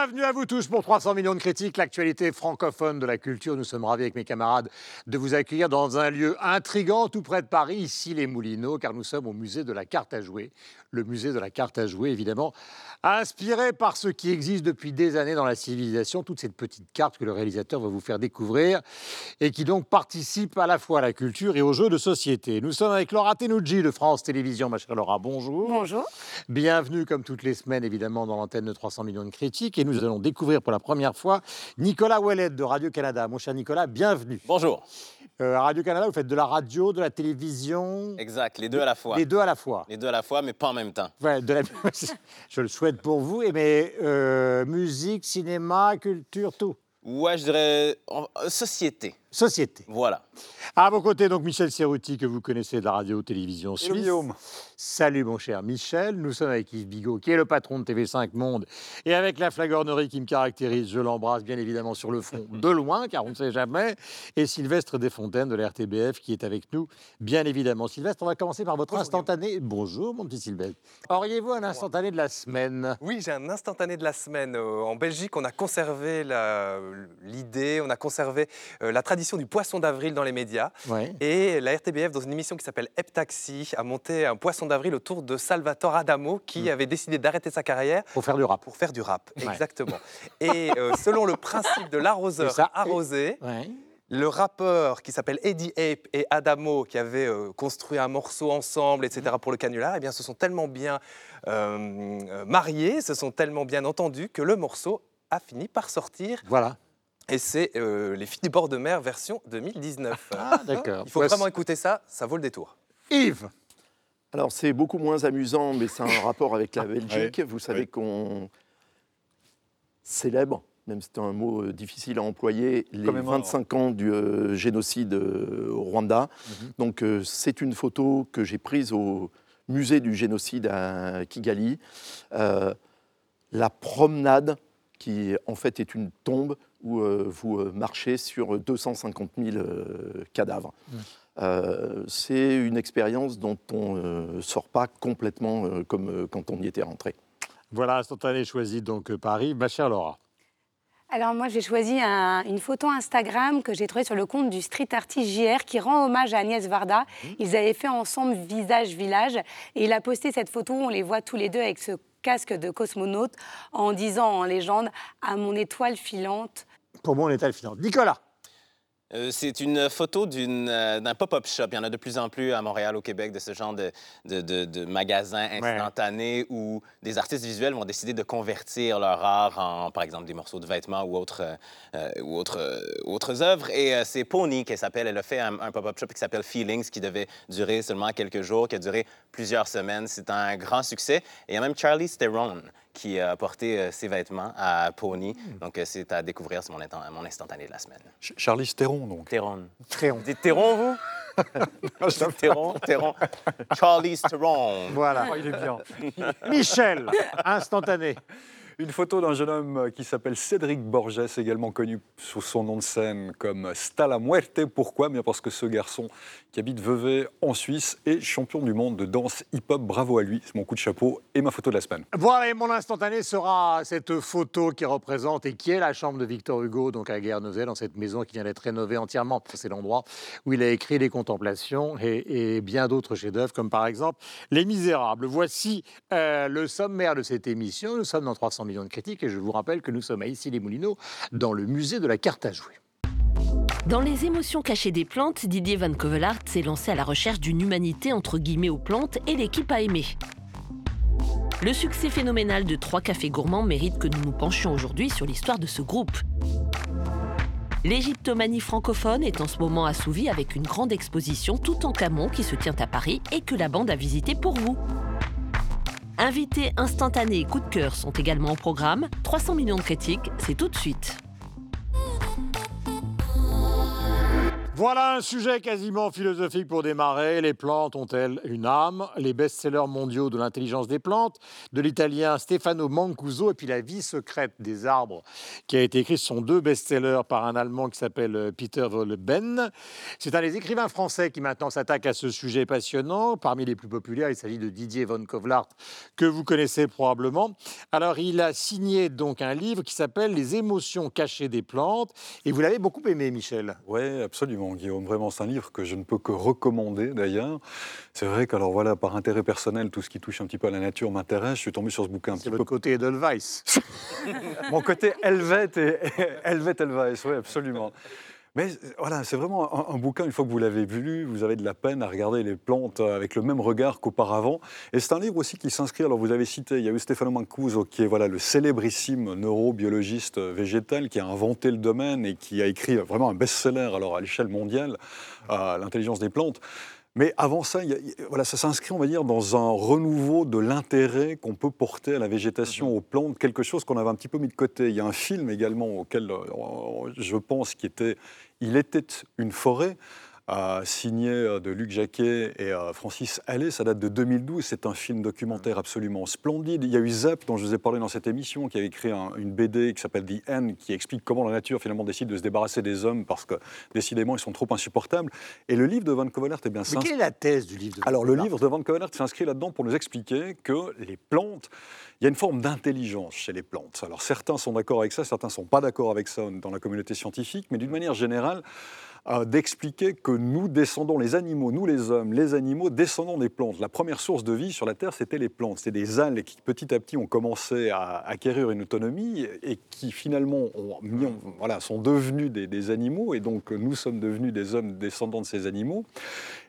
Bienvenue à vous tous pour 300 millions de critiques, l'actualité francophone de la culture. Nous sommes ravis avec mes camarades de vous accueillir dans un lieu intrigant tout près de Paris, ici les Moulineaux, car nous sommes au musée de la carte à jouer. Le musée de la carte à jouer, évidemment, inspiré par ce qui existe depuis des années dans la civilisation, toute cette petite carte que le réalisateur va vous faire découvrir et qui donc participe à la fois à la culture et aux jeux de société. Nous sommes avec Laura Tenouji de France Télévisions. Ma chère Laura, bonjour. Bonjour. Bienvenue, comme toutes les semaines, évidemment, dans l'antenne de 300 millions de critiques. Et nous allons découvrir pour la première fois Nicolas Ouellet de Radio-Canada. Mon cher Nicolas, bienvenue. Bonjour. Euh, Radio-Canada, vous faites de la radio, de la télévision. Exact, les deux à la fois. Les deux à la fois. Les deux à la fois, mais pas en même temps. Ouais, de la- Je le souhaite pour vous. Et mais euh, musique, cinéma, culture, tout. Ouais, je dirais euh, société. Société. Voilà. À vos côtés, donc Michel Serruti, que vous connaissez de la radio-télévision suisse. Guillaume. Salut mon cher Michel, nous sommes avec Yves Bigot, qui est le patron de TV5 Monde, et avec la flagornerie qui me caractérise, je l'embrasse bien évidemment sur le front, de loin, car on ne sait jamais, et Sylvestre Desfontaines de la RTBF qui est avec nous, bien évidemment. Sylvestre, on va commencer par votre instantané. Bonjour mon petit Sylvestre. Auriez-vous un instantané de la semaine? Oui, j'ai un instantané de la semaine. Euh, En Belgique, on a conservé la- l'idée, on a conservé euh, la tradition du poisson d'avril dans les médias. Ouais. Et la RTBF, dans une émission qui s'appelle Hep Taxi, a monté un poisson d'avril autour de Salvatore Adamo, qui Mm. avait décidé d'arrêter sa carrière Pour faire du rap. pour faire du rap. Ouais. Exactement. Et euh, selon le principe de l'arroseur arrosé, Ouais. le rappeur qui s'appelle Eddie Ape et Adamo, qui avaient euh, construit un morceau ensemble, etc., pour le canular, eh bien, se sont tellement bien euh, mariés, se sont tellement bien entendus que le morceau a fini par sortir. Voilà. Et c'est euh, Les filles du bord de mer version 2019. Ah, d'accord. Il faut Voici- vraiment écouter ça, ça vaut le détour. Yves, Alors c'est beaucoup moins amusant, mais c'est un rapport avec Ah, la Belgique. Vous savez qu'on célèbre, même si c'est un mot euh, difficile à employer, les Commémore. 25 ans du euh, génocide euh, au Rwanda. Mhm. Donc euh, c'est une photo que j'ai prise au musée du génocide à Kigali. Euh, la promenade, qui en fait est une tombe où euh, vous euh, marchez sur 250 000 euh, cadavres. Euh, c'est une expérience dont on ne sort pas complètement euh, comme euh, quand on y était rentré. voilà, instantané choisi donc Paris. Ma chère Laura. Alors moi j'ai choisi un- une photo Instagram que j'ai trouvée sur le compte du street artist JR qui rend hommage à Agnès Varda. Ils avaient fait ensemble Visage Village et il a posté cette photo où on les voit tous les deux avec ce casque de cosmonaute en disant en légende à mon étoile filante. Pour moi, on est à final. Nicolas. Euh, c'est une photo euh, d'un pop-up shop. Il y en a de plus en plus à Montréal, au Québec, de ce genre de, de, de- de magasins instantanés où des artistes visuels vont décider de convertir leur art en, par exemple, des morceaux de vêtements ou autres, euh, ou autres, autres œuvres. Et c'est Pony qu'elle s'appelle. Elle a fait un, un pop-up shop qui s'appelle Feelings, qui devait durer seulement quelques jours, qui a duré plusieurs semaines. C'est un grand succès. Et il y a même Charlie Theron qui a porté euh, ses vêtements à Pony. Donc, euh, c'est à découvrir. C'est mon, instant- mon instantané de la semaine. Ch- Charlie Theron, donc. Theron. Très Vous dites Théron, vous? Théron, Théron. Charlie Theron. Voilà. Oh, il est bien. Michel, instantané. Une photo d'un jeune homme qui s'appelle Cédric Borges, également connu sous son nom de scène comme Stalla Muerte. Pourquoi? Bien parce que ce garçon qui habite Vevey en Suisse est champion du monde de danse hip-hop. Bravo à lui, c'est mon coup de chapeau et ma photo de la semaine. Voilà, et mon instantané sera cette photo qui représente et qui est la chambre de Victor Hugo, donc à Guernesey, dans cette maison qui vient d'être rénovée entièrement. C'est l'endroit où il a écrit Les Contemplations et, et bien d'autres chefs-d'œuvre, comme par exemple Les Misérables. Voici euh, le sommaire de cette émission. Nous sommes dans 300 millions de critiques et je vous rappelle que nous sommes à Issy-les-Moulineaux, dans le musée de la carte à jouer. Dans les émotions cachées des plantes, Didier Van Covelart s'est lancé à la recherche d'une humanité entre guillemets aux plantes et l'équipe à aimer. Le succès phénoménal de Trois Cafés Gourmands mérite que nous nous penchions aujourd'hui sur l'histoire de ce groupe. L'égyptomanie francophone est en ce moment assouvie avec une grande exposition tout en Camon qui se tient à Paris et que la bande a visité pour vous. Invités instantanés et coup de cœur sont également au programme. 300 millions de critiques, c'est tout de suite. Voilà un sujet quasiment philosophique pour démarrer. Les plantes ont-elles une âme? Les best-sellers mondiaux de l'intelligence des plantes, de l'italien Stefano Mancuso, et puis La vie secrète des arbres, qui a été écrit, sont deux best-sellers par un Allemand qui s'appelle euh, Peter Volben. C'est un des écrivains français qui maintenant s'attaque à ce sujet passionnant. Parmi les plus populaires, il s'agit de Didier von Kovlart, que vous connaissez probablement. Alors, il a signé donc un livre qui s'appelle Les émotions cachées des plantes, et vous l'avez beaucoup aimé, Michel. Oui, absolument. Guillaume. Vraiment, c'est un livre que je ne peux que recommander d'ailleurs. C'est vrai qu'alors voilà, par intérêt personnel, tout ce qui touche un petit peu à la nature m'intéresse. Je suis tombé sur ce bouquin un petit peu. côté Edelweiss. Mon côté Helvet et Helvet Helvès, oui, absolument. Mais voilà, c'est vraiment un, bouquin, une fois que vous l'avez lu, vous avez de la peine à regarder les plantes avec le même regard qu'auparavant. Et c'est un livre aussi qui s'inscrit, alors vous avez cité, il y a eu Stefano Mancuso, qui est voilà, le célébrissime neurobiologiste végétal qui a inventé le domaine et qui a écrit vraiment un best-seller alors à l'échelle mondiale, à l'intelligence des plantes. Mais avant ça, y a- voilà, ça s'inscrit, on va dire, dans un renouveau de l'intérêt qu'on peut porter à la végétation, aux plantes, quelque chose qu'on avait un petit peu mis de côté. Il y a un film également auquel euh, je pense qui était Il était une forêt, signé euh, de Luc Jacquet et euh, Francis Allais. Ça date de 2012. C'est un film documentaire absolument splendide. Il y a eu Zep, dont je vous ai parlé dans cette émission, qui a écrit un- une BD qui s'appelle The End, qui explique comment la nature finalement décide de se débarrasser des hommes parce que décidément ils sont trop insupportables. Et le livre de Van Covelert, eh bien, s'inscrit- quelle est la thèse du livre de alors, le livre de Van Covelert s'inscrit là-dedans pour nous expliquer que les plantes, il y a une forme d'intelligence chez les plantes. Alors, certains sont d'accord avec ça, certains ne sont pas d'accord avec ça dans la communauté scientifique, mais d'une manière générale, d'expliquer que nous descendons, les animaux, nous les hommes, les animaux, descendons des plantes. La première source de vie sur la Terre, c'était les plantes. C'était des algues qui, petit à petit, ont commencé à acquérir une autonomie et qui, finalement, sont devenus des, des animaux. Et donc, nous sommes devenus des hommes descendants de ces animaux.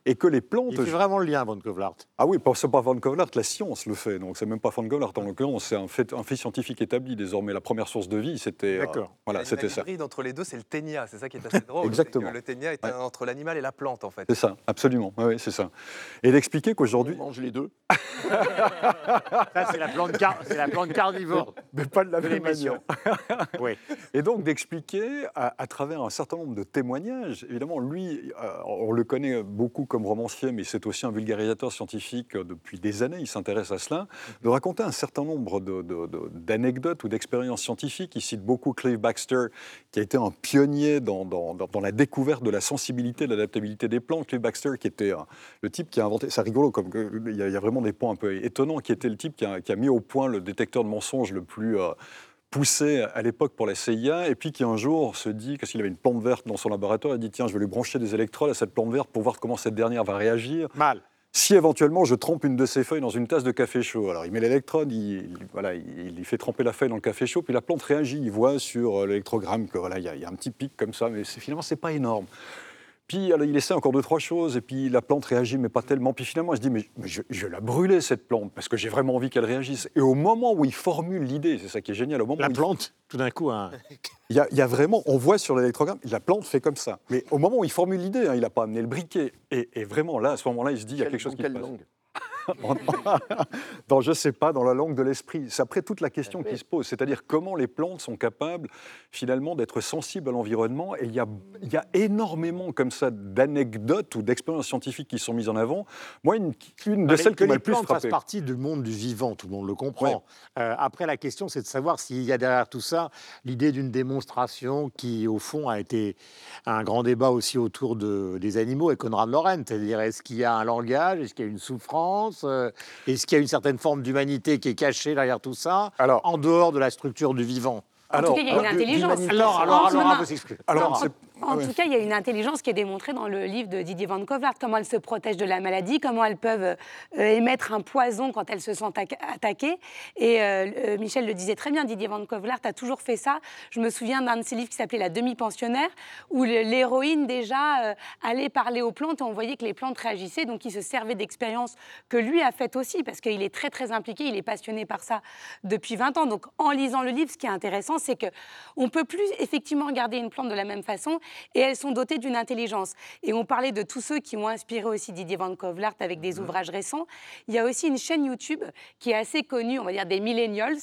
Et que les plantes... Il fait vraiment le lien, Von Kovlart. Ah oui, pas- c'est pas Van Kovlart, la science le fait. Donc c'est même pas Van Kovlart en l'occurrence, c'est un fait, un fait scientifique établi désormais. La première source de vie, c'était. euh, D'accord. voilà, c'était ça. hybride entre les deux, c'est le ténia. C'est ça qui est assez drôle. Exactement. que Le ténia est Ouais. un- entre l'animal et la plante, en fait. C'est ça, absolument. Oui, c'est ça. Et d'expliquer On qu'aujourd'hui. mange les deux. Ça, c'est la, plante car- c'est la plante carnivore Mais pas de la même manière. oui. Et donc d'expliquer à, à travers un certain nombre de témoignages, évidemment, lui, euh, on le connaît beaucoup comme romancier, mais c'est aussi un vulgarisateur scientifique euh, depuis des années, il s'intéresse à cela, de raconter un certain nombre d'anecdotes ou d'expériences scientifiques. Il cite beaucoup Clive Baxter, qui a été un pionnier dans, la découverte de la sensibilité, de l'adaptabilité des plantes. Clive Baxter, qui était le type qui a inventé, c'est rigolo, comme il y, a, vraiment des points un peu étonnants, qui était le type qui a, qui a mis au point le détecteur de mensonges le plus... euh, poussé à l'époque pour la CIA, et puis qui un jour se dit, parce qu'il avait une plante verte dans son laboratoire, il dit tiens, je vais lui brancher des électrodes à cette plante verte pour voir comment cette dernière va réagir. Mal. Si éventuellement je trempe une de ces feuilles dans une tasse de café chaud, alors il met l'électrode, il, il- voilà, il, fait tremper la feuille dans le café chaud, puis la plante réagit. Il voit sur euh, l'électrogramme que voilà, il y, y a un petit pic comme ça, mais finalement c'est pas énorme. Puis alors, il essaie encore deux, trois choses, et puis la plante réagit, mais pas tellement. Puis finalement, il se dit, mais, mais je, je vais la brûler, cette plante, parce que j'ai vraiment envie qu'elle réagisse. Et au moment où il formule l'idée, c'est ça qui est génial, au moment La où il plante, tout d'un coup, un... il y, a, il y a vraiment, on voit sur l'électrogramme, la plante fait comme ça. Mais au moment où il formule l'idée, hein, il n'a pas amené le briquet. Et, et vraiment, là, à ce moment-là, il se dit, il y a quelque chose qui se passe. langue? dans, je sais pas, dans la langue de l'esprit. C'est après toute la question qui se pose, c'est-à-dire comment les plantes sont capables finalement d'être sensibles à l'environnement. Et il y a, y a énormément comme ça d'anecdotes ou d'expériences scientifiques qui sont mises en avant. Moi, une, une de celles que qui m'a les le plus plantes fassent frappé. partie du monde du vivant, tout le monde le comprend. Ouais. Euh, après, la question, c'est de savoir s'il y a derrière tout ça l'idée d'une démonstration qui, au fond, a été un grand débat aussi autour de, des animaux et Conrad Lorenz. C'est-à-dire, est-ce qu'il y a un langage, est-ce qu'il y a une souffrance, euh, est-ce qu'il y a une certaine forme d'humanité qui est cachée derrière tout ça, Alors, en dehors de la structure du vivant? En tout cas, il y a une de- intelligence. Alors, alors, Oh, alors. Alors, En Ouais. tout cas, il y a une intelligence qui est démontrée dans le livre de Didier Van Kovlart, comment elles se protègent de la maladie, comment elles peuvent euh, émettre un poison quand elles se sentent atta- attaquées. Et euh, euh, Michel le disait très bien, Didier Van Kovlart a toujours fait ça. Je me souviens d'un de ses livres qui s'appelait La demi-pensionnaire, où l'héroïne déjà euh, allait parler aux plantes et on voyait que les plantes réagissaient, donc il se servait d'expériences que lui a faites aussi, parce qu'il est très très impliqué, il est passionné par ça depuis 20 ans. Donc en lisant le livre, ce qui est intéressant, c'est que on peut plus effectivement regarder une plante de la même façon et elles sont dotées d'une intelligence. Et on parlait de tous ceux qui ont inspiré aussi Didier Van Kovlart avec des ouvrages récents. Il y a aussi une chaîne YouTube qui est assez connue, on va dire des millennials,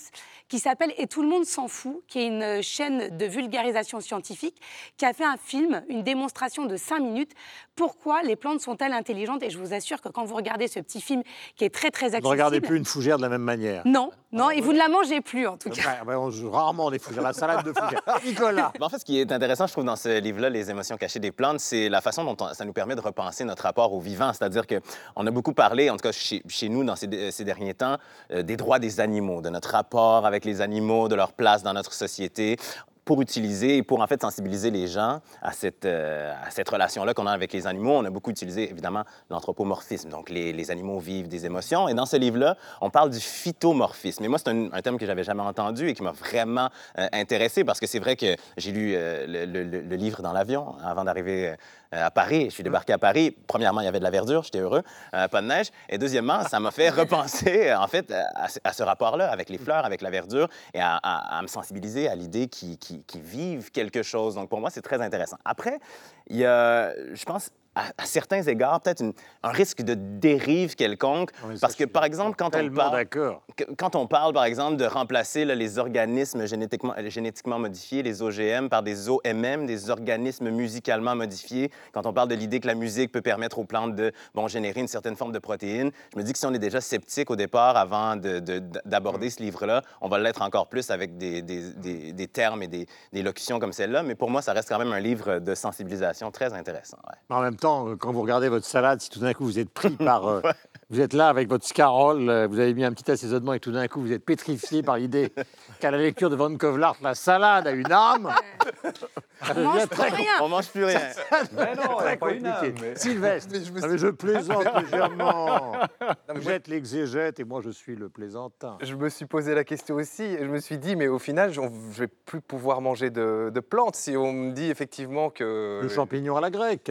qui s'appelle Et tout le monde s'en fout, qui est une chaîne de vulgarisation scientifique, qui a fait un film, une démonstration de 5 minutes. Pourquoi les plantes sont-elles intelligentes? Et je vous assure que quand vous regardez ce petit film qui est très très Vous ne accessible, regardez plus une fougère de la même manière. non, non, et vous ne la mangez plus en tout cas. Ouais, on joue rarement des fougères, la salade de fougères. Nicolas en fait, ce qui est intéressant, je trouve, dans ce livre-là, Les émotions cachées des plantes, c'est la façon dont on- ça nous permet de repenser notre rapport au vivant. C'est-à-dire qu'on a beaucoup parlé, en tout cas chez, chez nous, dans ces, ces derniers temps, euh, des droits des animaux, de notre rapport avec les animaux, de leur place dans notre société pour utiliser et pour en fait sensibiliser les gens à cette, euh, cette relation-là qu'on a avec les animaux. On a beaucoup utilisé évidemment l'anthropomorphisme, donc les, les animaux vivent des émotions. Et dans ce livre-là, on parle du phytomorphisme. Et moi, c'est un, un thème que j'avais jamais entendu et qui m'a vraiment euh, intéressé parce que c'est vrai que j'ai lu euh, le, livre dans l'avion avant d'arriver à Paris. Je suis débarqué à Paris. Premièrement, il y avait de la verdure, j'étais heureux, euh, pas de neige. Et deuxièmement, ça m'a fait repenser en fait à, ce- à ce rapport-là avec les fleurs, avec la verdure et à, à- à me sensibiliser à l'idée qu'ils qui, qui vivent quelque chose. Donc pour moi, c'est très intéressant. Après, il y a, je pense, à, à certains égards, peut-être un risque de dérive quelconque. Oui, parce que, par exemple, quand on parle d'accord. que- quand on parle, par exemple, de remplacer là, les organismes génétiquement, euh, génétiquement modifiés, les OGM, par des OMM, des organismes musicalement modifiés, quand on parle de l'idée que la musique peut permettre aux plantes de bon, générer une certaine forme de protéines, je me dis que si on est déjà sceptique au départ avant de- de- d'aborder ce livre-là, on va l'être encore plus avec des, des- des- des termes et des, locutions comme celle-là. Mais pour moi, ça reste quand même un livre de sensibilisation très intéressant. ouais. En même temps, euh, quand vous regardez votre salade, si tout d'un coup vous êtes pris par. euh, Vous êtes là avec votre scarole, euh, vous avez mis un petit assaisonnement et tout d'un coup vous êtes pétrifié par l'idée qu'à la lecture de Van Kovlart, la salade a une âme. Ça On mange très plus rien. On mange plus rien. Mais non, très pas une compliqué. âme, mais- Sylvestre, Mais je me Ah, mais je plaisante légèrement. mais Vous moi- êtes l'exégète et moi je suis le plaisantin. Je me suis posé la question aussi. et Je me suis dit, mais au final, je ne vais plus pouvoir manger de, de plantes si on me dit effectivement que. Le champignon à la grecque.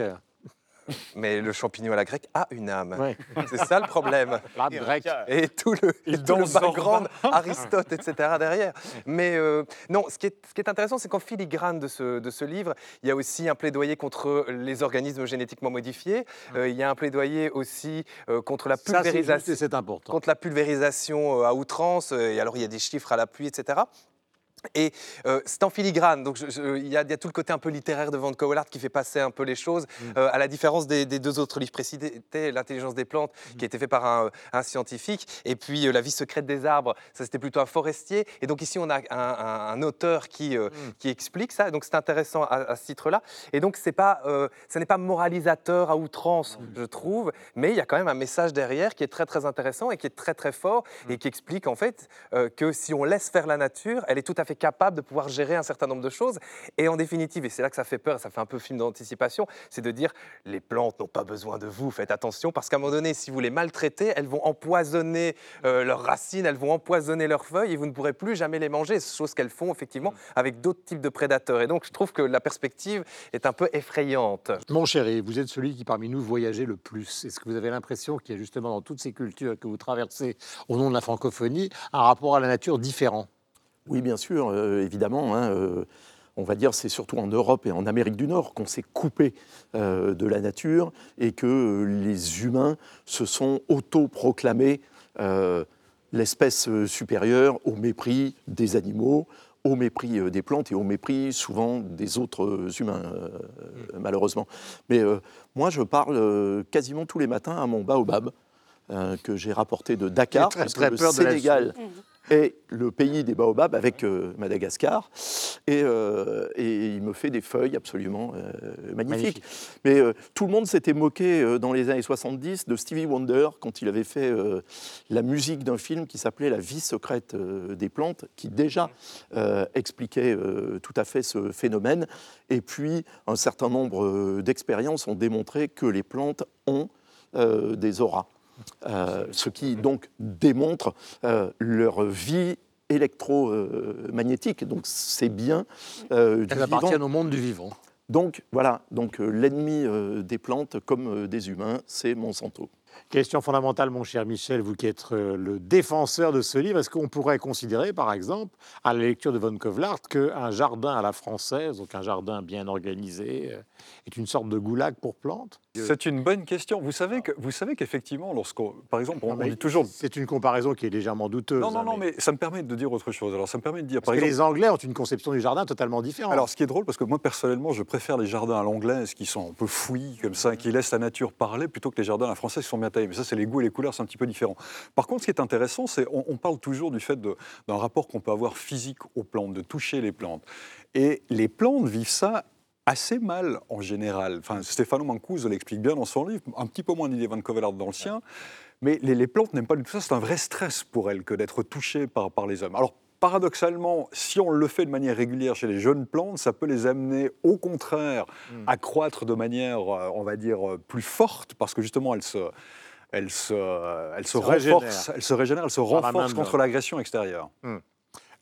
Mais le champignon à la grecque a une âme. Ouais. C'est ça le problème. L'âme grecque. Et tout le, Il et tout le background, Aristote, etc. derrière. Mais euh, non, ce qui est, ce qui est intéressant, c'est qu'en filigrane de ce, de ce livre, il y a aussi un plaidoyer contre les organismes génétiquement modifiés. Euh, il y a un plaidoyer aussi euh, contre la Ça, c'est juste pulvérisation c'est important. contre la pulvérisation à outrance, et alors il y a des chiffres à l'appui, etc. Et euh, c'est en filigrane, donc il y, a il y a tout le côté un peu littéraire de Van Cowellard qui fait passer un peu les choses, euh, à la différence des, des deux autres livres précédents, L'intelligence des plantes, qui a été fait par un, un scientifique, et puis euh, La vie secrète des arbres, ça c'était plutôt un forestier. Et donc ici on a un, un- un auteur qui, euh, qui explique ça, donc c'est intéressant à, à ce titre-là. Et donc c'est pas, ce n'est pas moralisateur à outrance, je trouve, mais il y a quand même un message derrière qui est très très intéressant et qui est très très fort et qui explique en fait que si on laisse faire la nature, elle est tout à fait capable de pouvoir gérer un certain nombre de choses. Et en définitive, et c'est là que ça fait peur, ça fait un peu film d'anticipation, c'est de dire les plantes n'ont pas besoin de vous, faites attention, parce qu'à un moment donné, si vous les maltraitez, elles vont empoisonner euh, leurs racines, elles vont empoisonner leurs feuilles et vous ne pourrez plus jamais les manger, chose qu'elles font effectivement avec d'autres types de prédateurs. Et donc je trouve que la perspective est un peu effrayante. Mon chéri, vous êtes celui qui parmi nous voyageait le plus. Est-ce que vous avez l'impression qu'il y a justement dans toutes ces cultures que vous traversez au nom de la francophonie un rapport à la nature différent? Oui, bien sûr, euh, évidemment. hein, euh, on va dire c'est surtout en Europe et en Amérique du Nord qu'on s'est coupé euh, de la nature et que les humains se sont autoproclamés l'espèce supérieure au mépris des animaux, au mépris des plantes et au mépris souvent des autres humains, euh, malheureusement. Mais moi, je parle quasiment tous les matins à mon baobab euh, que j'ai rapporté de Dakar, très, parce que très le Sénégal est le pays des baobabs avec euh, Madagascar. Et, euh, et il me fait des feuilles absolument euh, magnifiques. Magnifique. Mais tout le monde s'était moqué dans les années 70 de Stevie Wonder quand il avait fait la musique d'un film qui s'appelait La vie secrète des plantes, qui déjà expliquait tout à fait ce phénomène. Et puis, un certain nombre d'expériences ont démontré que les plantes ont des auras. Euh, ce qui donc démontre euh, leur vie électromagnétique. Donc c'est bien euh, vivant. appartiennent au monde du vivant. Donc voilà, donc l'ennemi des plantes comme des humains, c'est Monsanto. Question fondamentale, mon cher Michel, vous qui êtes euh, le défenseur de ce livre, est-ce qu'on pourrait considérer, par exemple, à la lecture de Von Kovlart, qu'un jardin à la française, donc un jardin bien organisé, euh, est une sorte de goulag pour plantes? C'est une bonne question. Vous savez que vous savez qu'effectivement, lorsqu'on, par exemple, on, Non, on mais dit toujours. C'est une comparaison qui est légèrement douteuse. Non, non, hein, non, mais ça me permet de dire autre chose. Alors, ça me permet de dire, Parce par que exemple. les Anglais ont une conception du jardin totalement différente. Alors, ce qui est drôle, parce que moi, personnellement, je préfère les jardins à l'anglaise qui sont un peu fouillis, comme ça, qui laissent la nature parler, plutôt que les jardins à la française qui sont bien Mais ça, c'est les goûts et les couleurs, c'est un petit peu différent. Par contre, ce qui est intéressant, c'est on, parle toujours du fait d'un rapport qu'on peut avoir physique aux plantes, de toucher les plantes. Et les plantes vivent ça assez mal en général. Enfin, Stefano Mancuso l'explique bien dans son livre, un petit peu moins Didier Van Covelard dans le sien. Mais les, les plantes n'aiment pas du tout ça. C'est un vrai stress pour elles que d'être touchées par, par les hommes. Alors, paradoxalement, si on le fait de manière régulière chez les jeunes plantes, ça peut les amener au contraire à croître de manière, euh, on va dire, euh, plus forte, parce que justement, elles se, elles se, elles se, se régénèrent. renforcent, elles se régénèrent, elles se renforcent contre l'agression extérieure.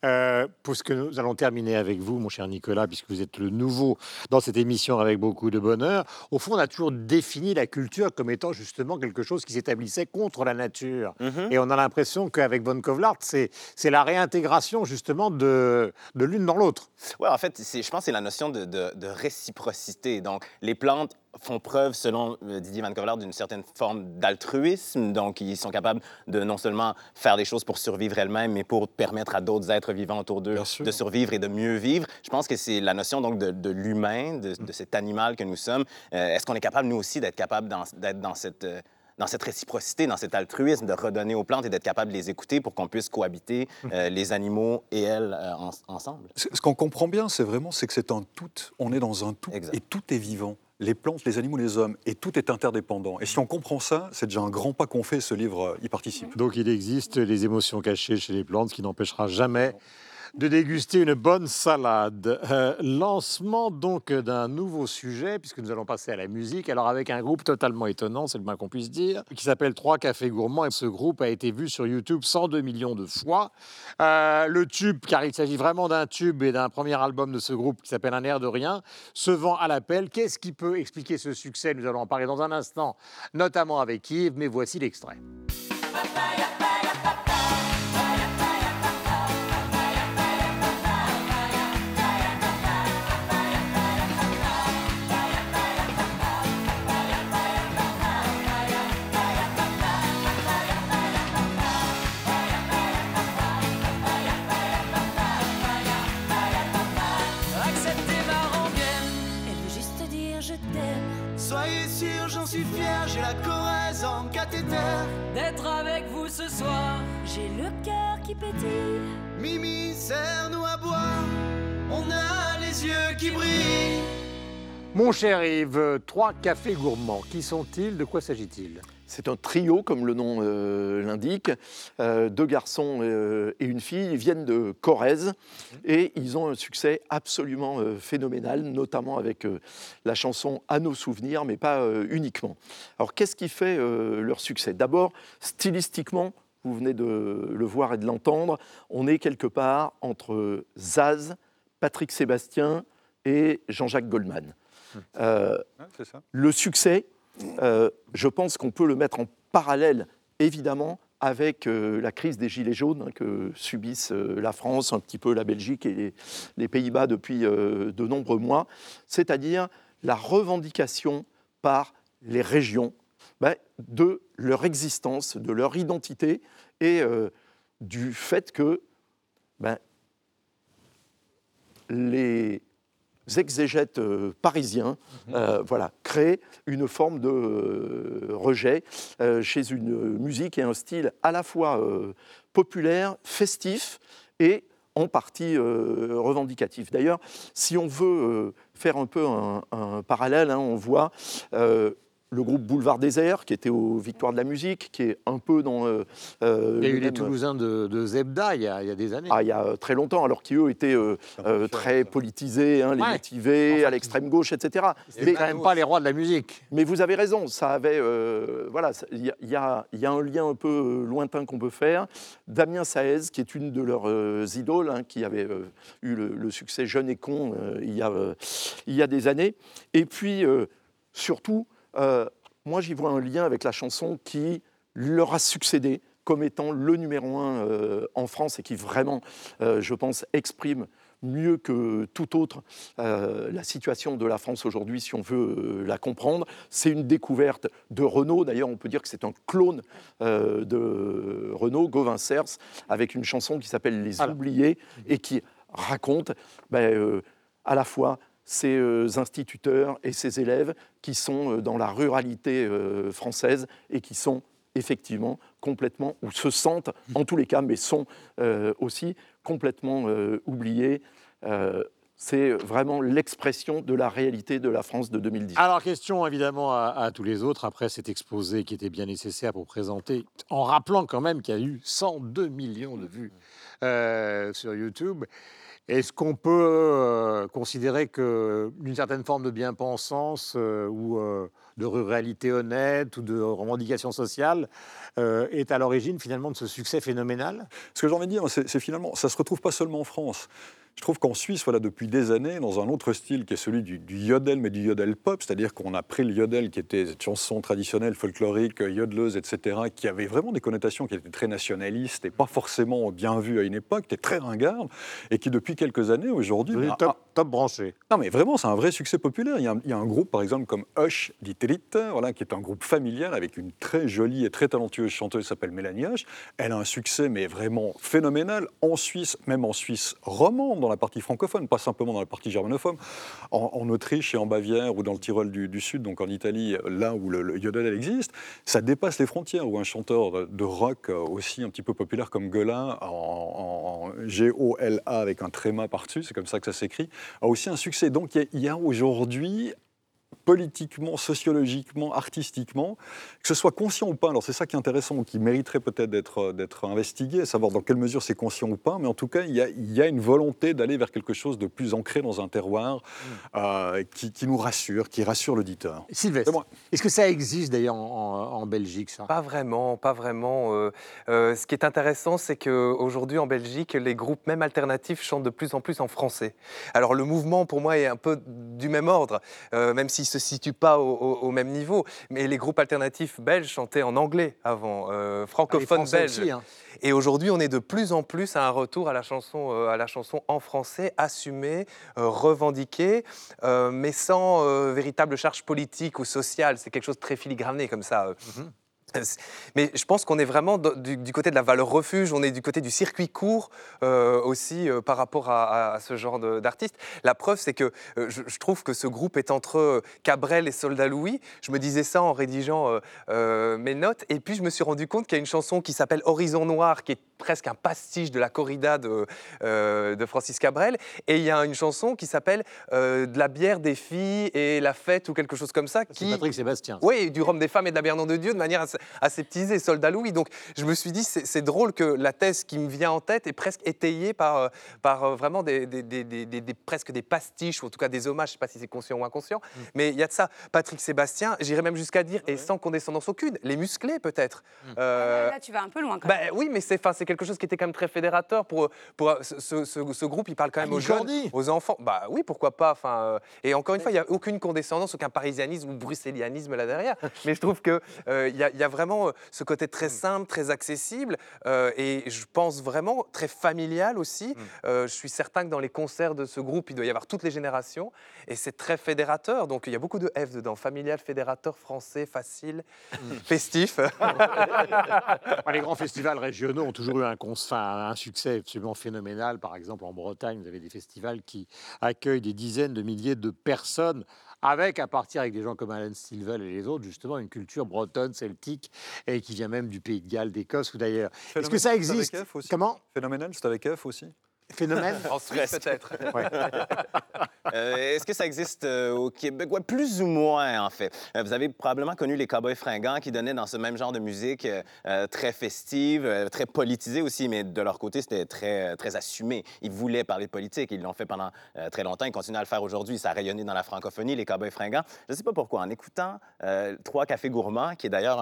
Euh, puisque nous allons terminer avec vous, mon cher Nicolas, puisque vous êtes le nouveau dans cette émission avec beaucoup de bonheur. Au fond, on a toujours défini la culture comme étant justement quelque chose qui s'établissait contre la nature. Mhm. Et on a l'impression qu'avec Von Kovlart, c'est la réintégration justement de, de l'une dans l'autre. Ouais, en fait, je pense que c'est la notion de, de- de réciprocité. Donc, les plantes font preuve, selon euh, Didier Van Kovlart, d'une certaine forme d'altruisme. Donc, ils sont capables de non seulement faire des choses pour survivre elles-mêmes, mais pour permettre à d'autres êtres vivants autour d'eux de survivre et de mieux vivre. Je pense que c'est la notion donc de, de l'humain, de, de cet animal que nous sommes. Euh, Est-ce qu'on est capable, nous aussi, d'être capable d'être dans cette... euh, dans cette réciprocité, dans cet altruisme, de redonner aux plantes et d'être capable de les écouter pour qu'on puisse cohabiter, euh, les animaux et elles, euh, en- ensemble? Ce ce qu'on comprend bien, c'est vraiment c'est que c'est un tout. On est dans un tout Exact. et tout est vivant. Les plantes, les animaux, les hommes, et tout est interdépendant. Et si on comprend ça, c'est déjà un grand pas qu'on fait. Ce livre euh, y participe. Donc il existe des émotions cachées chez les plantes, ce qui n'empêchera jamais de déguster une bonne salade. Euh, lancement donc d'un nouveau sujet, puisque nous allons passer à la musique. Alors avec un groupe totalement étonnant, c'est le moins qu'on puisse dire, qui s'appelle Trois Cafés Gourmands. Et ce groupe a été vu sur YouTube 102 millions de fois. Euh, le tube, car il s'agit vraiment d'un tube et d'un premier album de ce groupe qui s'appelle Un air de rien, se vend à l'appel. Qu'est-ce qui peut expliquer ce succès? Nous allons en parler dans un instant, notamment avec Yves, mais voici l'extrait. D'être avec vous ce soir, J'ai le cœur qui pétille. Mimi, serre-nous à boire, on a les yeux qui brillent. Mon cher Yves, trois cafés gourmands. Qui sont-ils? De quoi s'agit-il? C'est un trio, comme le nom euh, l'indique. Euh, deux garçons euh, et une fille. Ils viennent de Corrèze et ils ont un succès absolument phénoménal, notamment avec la chanson À nos souvenirs, mais pas uniquement. Alors, qu'est-ce qui fait leur succès? D'abord, stylistiquement, vous venez de le voir et de l'entendre, on est quelque part entre Zaz, Patrick Sébastien et Jean-Jacques Goldman. Ça. le succès, euh, je pense qu'on peut le mettre en parallèle, évidemment, avec euh, la crise des Gilets jaunes que subissent euh, la France, un petit peu la Belgique et les, Pays-Bas depuis de nombreux mois, c'est-à-dire la revendication par les régions ben, de leur existence, de leur identité et du fait que ben, les exégètes euh, parisiens euh, voilà, créent une forme de euh, rejet chez une musique et un style à la fois populaire, festif et en partie revendicatif. D'ailleurs, si on veut faire un peu un, un parallèle, hein, on voit le groupe Boulevard Désert, qui était aux Victoires de la musique, qui est un peu dans... euh, euh, Il y a eu les Toulousains de, de Zebda il y, a, il y a des années. ah, il y a euh, très longtemps, alors qu'eux étaient euh, euh, très politisés, hein, les Ouais. motivés, Enfin, à l'extrême gauche, etc. C'est quand même pas les rois de la musique. Mais vous avez raison, ça avait. euh, voilà, il y, a- y y un lien un peu lointain qu'on peut faire. Damien Saez, qui est une de leurs euh, idoles, hein, qui avait euh, eu le, le succès Jeune et con euh, il, y a, euh, il y a des années. Et puis, euh, surtout, euh, moi j'y vois un lien avec la chanson qui leur a succédé comme étant le numéro un euh, en France et qui vraiment, euh, je pense, exprime mieux que tout autre euh, la situation de la France aujourd'hui, si on veut la comprendre. C'est une découverte de Renault. D'ailleurs, on peut dire que c'est un clone de Renault, Gauvin Cers, avec une chanson qui s'appelle Les Oubliés et qui raconte ben, à la fois ces instituteurs et ces élèves qui sont dans la ruralité française et qui sont effectivement complètement, ou se sentent en tous les cas, mais sont euh, aussi complètement euh, oubliés. Euh, c'est vraiment l'expression de la réalité de la France de 2010. Alors, question évidemment à, à, tous les autres, après cet exposé qui était bien nécessaire pour présenter, en rappelant quand même qu'il y a eu 102 millions de vues sur YouTube. Est-ce qu'on peut considérer qu'une certaine forme de bien-pensance ou de ruralité honnête ou de revendication sociale est à l'origine finalement de ce succès phénoménal? Ce que j'ai envie de dire, c'est finalement, ça se retrouve pas seulement en France. Je trouve qu'en Suisse, voilà, depuis des années, dans un autre style qui est celui du, yodel, mais du yodel pop, c'est-à-dire qu'on a pris le yodel qui était cette chanson traditionnelle, folklorique, yodeleuse, etc., qui avait vraiment des connotations qui étaient très nationalistes et pas forcément bien vues à une époque, qui était très ringarde, et qui depuis quelques années, aujourd'hui... Top, top, branché. Non, mais vraiment, c'est un vrai succès populaire. Il y, a, il y a un groupe, par exemple, comme Hush Dieterit, voilà, qui est un groupe familial avec une très jolie et très talentueuse chanteuse qui s'appelle Mélanie H. Elle a un succès, mais vraiment phénoménal, en Suisse, même en Suisse romande, dans la partie francophone, pas simplement dans la partie germanophone. En, Autriche et en Bavière ou dans le Tyrol du, Sud, donc en Italie, là où le, yodel existe, ça dépasse les frontières. Où un chanteur de rock aussi un petit peu populaire comme Gola, en, G-O-L-A avec un tréma par-dessus, c'est comme ça que ça s'écrit, a aussi un succès. Donc il y a aujourd'hui politiquement, sociologiquement, artistiquement, que ce soit conscient ou pas. Alors c'est ça qui est intéressant, qui mériterait peut-être d'être, d'être investigué, savoir dans quelle mesure c'est conscient ou pas, mais en tout cas, il y a, il y a une volonté d'aller vers quelque chose de plus ancré dans un terroir mm. euh, qui, qui, nous rassure, qui rassure l'auditeur. Sylvestre, est-ce que ça existe d'ailleurs en, Belgique ça? Pas vraiment, pas vraiment. Euh, euh, ce qui est intéressant, c'est qu'aujourd'hui en Belgique, les groupes même alternatifs chantent de plus en plus en français. Alors le mouvement pour moi est un peu du même ordre, même si se situe pas au, même niveau. Mais les groupes alternatifs belges chantaient en anglais avant, euh, francophone ah, belge. Hein. Et aujourd'hui, on est de plus en plus à un retour à la chanson, euh, à la chanson en français, assumée, euh, revendiquée, mais sans véritable charge politique ou sociale. C'est quelque chose de très filigrané comme ça. Mhm. Mais je pense qu'on est vraiment du, côté de la valeur refuge, on est du côté du circuit court euh, aussi euh, par rapport à, ce genre d'artistes. La preuve, c'est que euh, je, trouve que ce groupe est entre Cabrel et Soldat Louis. Je me disais ça en rédigeant mes notes, et puis je me suis rendu compte qu'il y a une chanson qui s'appelle Horizon Noir, qui est presque un pastiche de la corrida de, de Francis Cabrel, et il y a une chanson qui s'appelle De la bière des filles et la fête ou quelque chose comme ça. Qui... Patrick Sébastien. Oui, du rhum des femmes et de la bière non de Dieu, de manière assez aseptisé, soldat Louis. Donc je me suis dit, c'est drôle que la thèse qui me vient en tête est presque étayée par, euh, par euh, vraiment des, des, presque des pastiches, ou en tout cas des hommages, je ne sais pas si c'est conscient ou inconscient, mm. mais il y a de ça. Patrick Sébastien, j'irais même jusqu'à dire, et sans condescendance aucune, les musclés peut-être. Mm. Euh, là, tu vas un peu loin quand bah, Oui, mais c'est quelque chose qui était quand même très fédérateur pour, pour ce, ce, groupe, il parle quand même aux jeunes, aux enfants. Bah oui, pourquoi pas. Enfin, et encore une fois, il n'y a aucune condescendance, aucun parisianisme ou bruxellianisme là derrière. mais je trouve qu'il il y, y, a vraiment euh, ce côté très mm. simple, très accessible euh, et je pense vraiment très familial aussi. Mm. Euh, je suis certain que dans les concerts de ce groupe, il doit y avoir toutes les générations et c'est très fédérateur. Donc il y a beaucoup de F dedans familial, fédérateur, français, facile, mm. festif. les grands festivals régionaux ont toujours un, un succès absolument phénoménal. Par exemple, en Bretagne, vous avez des festivals qui accueillent des dizaines de milliers de personnes avec, à partir avec des gens comme Alan Stilwell et les autres, justement, une culture bretonne, celtique, et qui vient même du Pays de Galles, d'Écosse ou d'ailleurs. Est-ce que ça existe? Comment? Phénoménal, c'est avec F aussi Phénomène? En Suisse, peut-être. Euh, est-ce que ça existe euh, au Québec? Ouais, plus ou moins, en fait. Euh, vous avez probablement connu les Cowboys fringants qui donnaient dans ce même genre de musique très festive, très politisée aussi, mais de leur côté, c'était très, très assumé. Ils voulaient parler politique. Ils l'ont fait pendant très longtemps. Ils continuent à le faire aujourd'hui. Ça a rayonné dans la francophonie, les Cowboys fringants. Je ne sais pas pourquoi. En écoutant Trois Cafés Gourmands, qui est d'ailleurs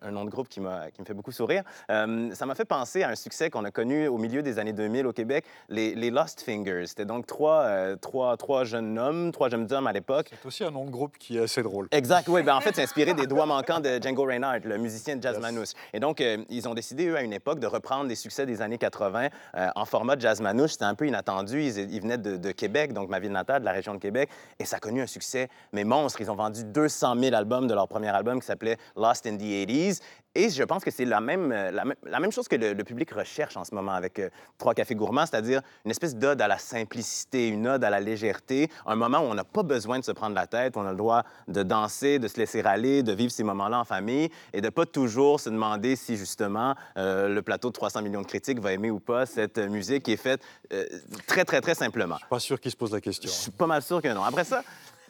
un, nom de groupe qui, qui me fait beaucoup sourire, ça m'a fait penser à un succès qu'on a connu au milieu des années 2000 au Québec les, les Lost Fingers. C'était donc trois, euh, trois, trois jeunes hommes, trois jeunes hommes à l'époque. C'est aussi un nom de groupe qui est assez drôle. Exact, oui. Ben, en fait, c'est inspiré des doigts manquants de Django Reinhardt, le musicien de jazz manouche. Et donc, euh, ils ont décidé, eux, à une époque, de reprendre des succès des années 80 euh, en format jazz manouche. C'était un peu inattendu. Ils, ils venaient de, de Québec, donc ma ville natale, de la région de Québec, et ça a connu un succès, mais monstre. Ils ont vendu 200 000 albums de leur premier album qui s'appelait Lost in the 80s. Et je pense que c'est la même, euh, la, même- la même chose que le, le public recherche en ce moment avec euh, Trois Cafés Gourmands, c'est-à-dire une espèce d'ode à la simplicité, une ode à la légèreté, un moment où on n'a pas besoin de se prendre la tête, on a le droit de danser, de se laisser aller, de vivre ces moments-là en famille et de pas toujours se demander si justement euh, le plateau de 300 millions de critiques va aimer ou pas cette musique qui est faite euh, très, très, très simplement. Pas sûr qu'il se pose la question. Je suis pas mal sûr que non. Après ça,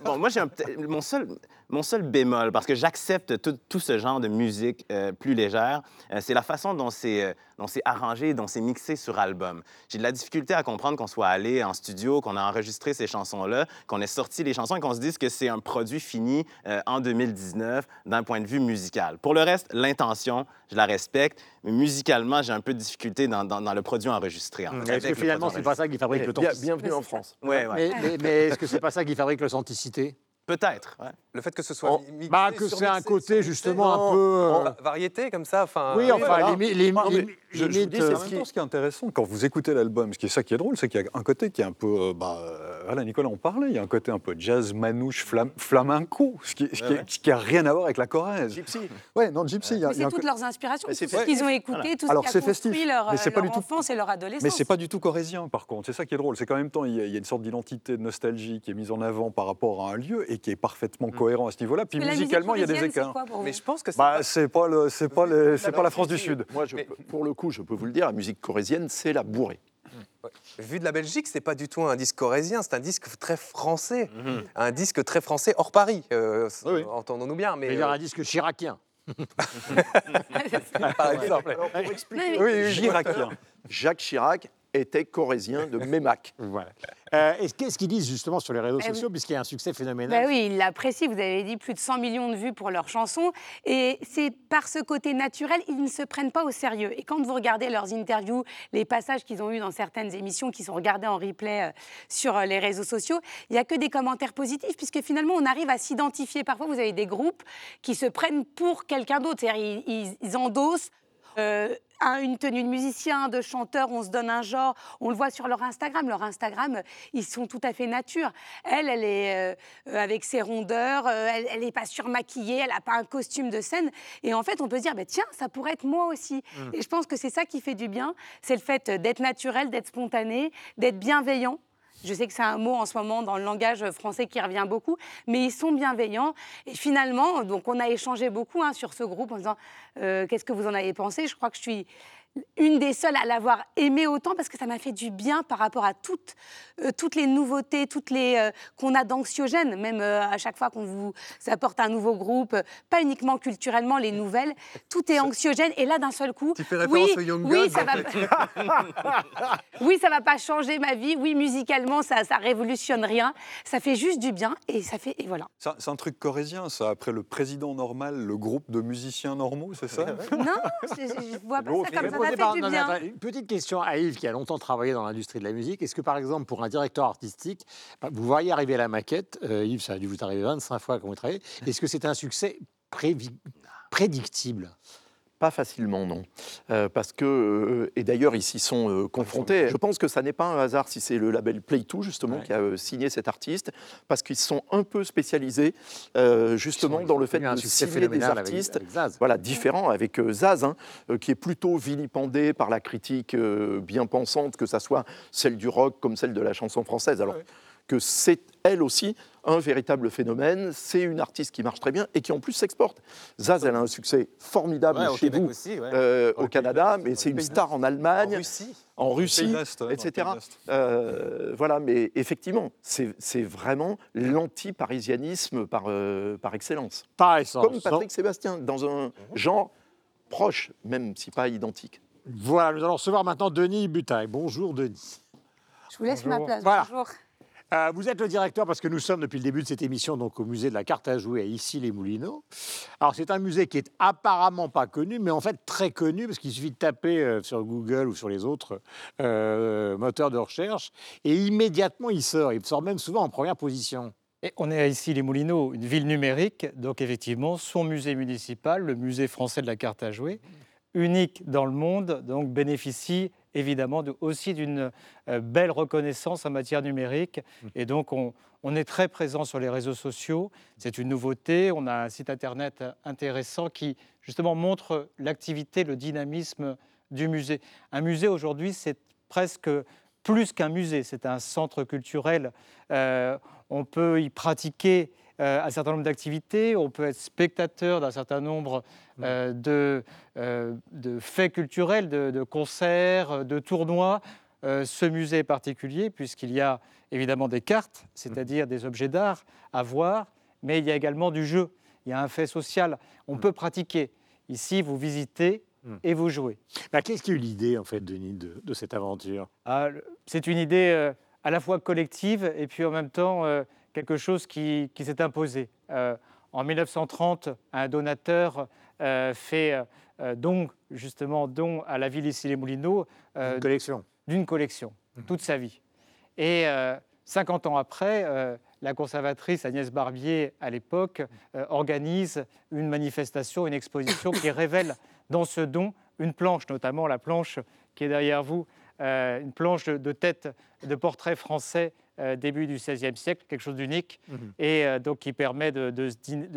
bon, moi, j'ai un mon seul, mon seul bémol, parce que j'accepte tout, tout ce genre de musique euh, plus légère, euh, c'est la façon dont c'est euh, dont c'est arrangé, dont c'est mixé sur album. J'ai de la difficulté à comprendre qu'on soit allé en studio, qu'on a enregistré ces chansons-là, qu'on ait sorti les chansons et qu'on se dise que c'est un produit fini euh, en 2019 d'un point de vue musical. Pour le reste, l'intention, je la respecte, mais musicalement, j'ai un peu de difficulté dans, dans- dans le produit enregistré. en fait, Est-ce que le finalement, c'est pas ça qui fabrique Bien- l'authenticité bienvenue en France. Ouais, ouais. Mais, mais- mais est-ce que c'est pas ça qui fabrique l'authenticité? Peut-être. ouais. Le fait que ce soit mixé, Bah, que c'est un côté justement non, un peu. euh, variété comme ça. Enfin, Oui, euh, enfin, voilà. Non, lim- je- je vous limite, dis, c'est En même temps, ce qui est intéressant, quand vous écoutez l'album, ce qui est ça qui est drôle, c'est qu'il y a un côté qui est un peu. euh, Bah, euh, voilà, Nicolas en parlait, il y a un côté un peu jazz, manouche, flam- flamenco, ce qui, ce qui, Ouais, qui a rien à voir avec la Corrèze. Gypsy. Ouais, non, Gypsy, a c'est toutes co- leurs inspirations, tout c'est ce qu'ils ont écouté, tout ce Alors, qui a c'est construit festif, leur, mais c'est pas leur du tout- enfance et leur adolescence. Mais c'est pas du tout corrézien, par contre. C'est ça qui est drôle. C'est qu'en même temps, il y, a, il y a une sorte d'identité de nostalgie qui est mise en avant par rapport à un lieu et qui est parfaitement cohérent à ce niveau-là. Puis musicalement, il y a des écarts. Mais je pense que c'est Bah, pas- c'est pas la France du Sud. Moi, pour le coup, je peux vous le dire, la musique corésienne, c'est la bourrée. Vu de la Belgique, c'est pas du tout un disque corésien, c'est un disque très français, un disque très français hors Paris. euh, Oui, oui. Entendons-nous bien, mais mais il y a euh, un disque chiracien. par exemple. Alors, pour expliquer, Oui, oui, Chiracien. Jacques Chirac était corésien de Mémac. Voilà. Euh, et Qu'est-ce qu'ils disent justement sur les réseaux Eh oui. sociaux, puisqu'il y a un succès phénoménal Bah oui, ils l'apprécient. Vous avez dit plus de 100 millions de vues pour leurs chansons. Et c'est par ce côté naturel, ils ne se prennent pas au sérieux. Et quand vous regardez leurs interviews, les passages qu'ils ont eus dans certaines émissions qui sont regardés en replay euh, sur euh, les réseaux sociaux, il n'y a que des commentaires positifs, puisque finalement, on arrive à s'identifier. Parfois, vous avez des groupes qui se prennent pour quelqu'un d'autre. C'est-à-dire, ils, ils- ils endossent. euh, un- une tenue de musicien, de chanteur, on se donne un genre, on le voit sur leur Instagram. Leur Instagram, euh, ils sont tout à fait nature. Elle, elle est euh, euh, avec ses rondeurs, euh, elle n'est pas surmaquillée, elle n'a pas un costume de scène. Et en fait, on peut se dire, bah, tiens, ça pourrait être moi aussi. Et je pense que c'est ça qui fait du bien, c'est le fait d'être naturel, d'être spontané, d'être bienveillant. Je sais que c'est un mot en ce moment dans le langage français qui revient beaucoup, mais ils sont bienveillants. Et finalement, donc on a échangé beaucoup hein, sur ce groupe en disant euh, qu'est-ce que vous en avez pensé? Je crois que je suis une des seules à l'avoir aimé autant parce que ça m'a fait du bien par rapport à toutes, euh, toutes les nouveautés, toutes les euh, qu'on a d'anxiogènes, même euh, à chaque fois qu'on vous apporte un nouveau groupe, pas uniquement culturellement les nouvelles, tout est anxiogène et là d'un seul coup, Tu fais référence oui, aux Young oui, ça va, oui, ça va pas changer ma vie, oui, musicalement ça, ça révolutionne rien, ça fait juste du bien et ça fait et voilà. C'est un- truc corésien, ça. Après le président normal, le groupe de musiciens normaux, c'est ça? Non, je, je- vois pas ça comme ça, par- non, bien. attends, Une petite question à Yves qui a longtemps travaillé dans l'industrie de la musique. Est-ce que par exemple pour un directeur artistique, bah, vous voyez arriver la maquette, euh, Yves, ça a dû vous arriver 25 fois quand vous travaillez, est-ce que c'est un succès prévi- prédictible? Pas facilement, non. Euh, parce que, euh, et d'ailleurs, ils s'y sont euh, confrontés. Je pense que ça n'est pas un hasard si c'est le label Play2, justement, Ouais. qui a signé cet artiste, parce qu'ils sont un peu spécialisés, justement, dans le fait de signer des avec- artistes avec voilà, différent avec Zaz, hein, qui est plutôt vilipendé par la critique bien pensante, que ça soit celle du rock comme celle de la chanson française. Alors que c'est elle aussi un véritable phénomène, c'est une artiste qui marche très bien et qui en plus s'exporte. Zaz, elle a un succès formidable Ouais, chez vous, aussi, ouais. euh, au Canada, mais c'est une star en En Allemagne, Russie. en Russie, dans le etc. Euh, voilà, mais effectivement, c'est vraiment l'anti-parisianisme par, euh, par excellence. Par essence. Comme Patrick Sébastien, dans un genre proche, même si pas identique. Voilà, nous allons recevoir maintenant Denis Butaille. Bonjour Denis. Je vous laisse ma place. Voilà. Bonjour. Euh, vous êtes le directeur parce que nous sommes depuis le début de cette émission donc au musée de la carte à jouer à Issy-les-Moulineaux. Alors c'est un musée qui est apparemment pas connu, mais en fait très connu parce qu'il suffit de taper euh, sur Google ou sur les autres euh, moteurs de recherche et immédiatement il sort. Il sort même souvent en première position. Et on est à Issy-les-Moulineaux, une ville numérique, donc effectivement son musée municipal, le musée français de la carte à jouer, unique dans le monde, donc bénéficie évidemment aussi d'une euh, belle reconnaissance en matière numérique. Mmh. Et donc, on, est très présent sur les réseaux sociaux. C'est une nouveauté. On a un site internet intéressant qui, justement, montre l'activité, le dynamisme du musée. Un musée, aujourd'hui, c'est presque plus qu'un musée. C'est un centre culturel. Euh, on peut y pratiquer euh, un certain nombre d'activités, on peut être spectateur d'un certain nombre euh, de, euh, de, faits culturels, de, concerts, de tournois. ce musée est particulier puisqu'il y a évidemment des cartes, c'est-à-dire des objets d'art à voir, mais il y a également du jeu, il y a un fait social, on peut pratiquer. Ici, vous visitez, et vous jouez. Bah, Qu'est-ce qui a eu l'idée, en fait, Denis, de, de cette aventure? Ah, C'est une idée à la fois collective et puis en même temps quelque chose qui, s'est imposé. Euh, en 1930, un donateur euh, fait euh, don, justement, don à la ville d'Issy-les-Moulineaux. D'une collection. D'une collection, mmh. toute sa vie. Et 50 ans après, la conservatrice Agnès Barbier, à l'époque, organise une manifestation, une exposition qui révèle dans ce don une planche, notamment la planche qui est derrière vous, une planche de tête de portrait français euh, début du XVIe siècle, quelque chose d'unique, mhm. et euh, donc qui permet de,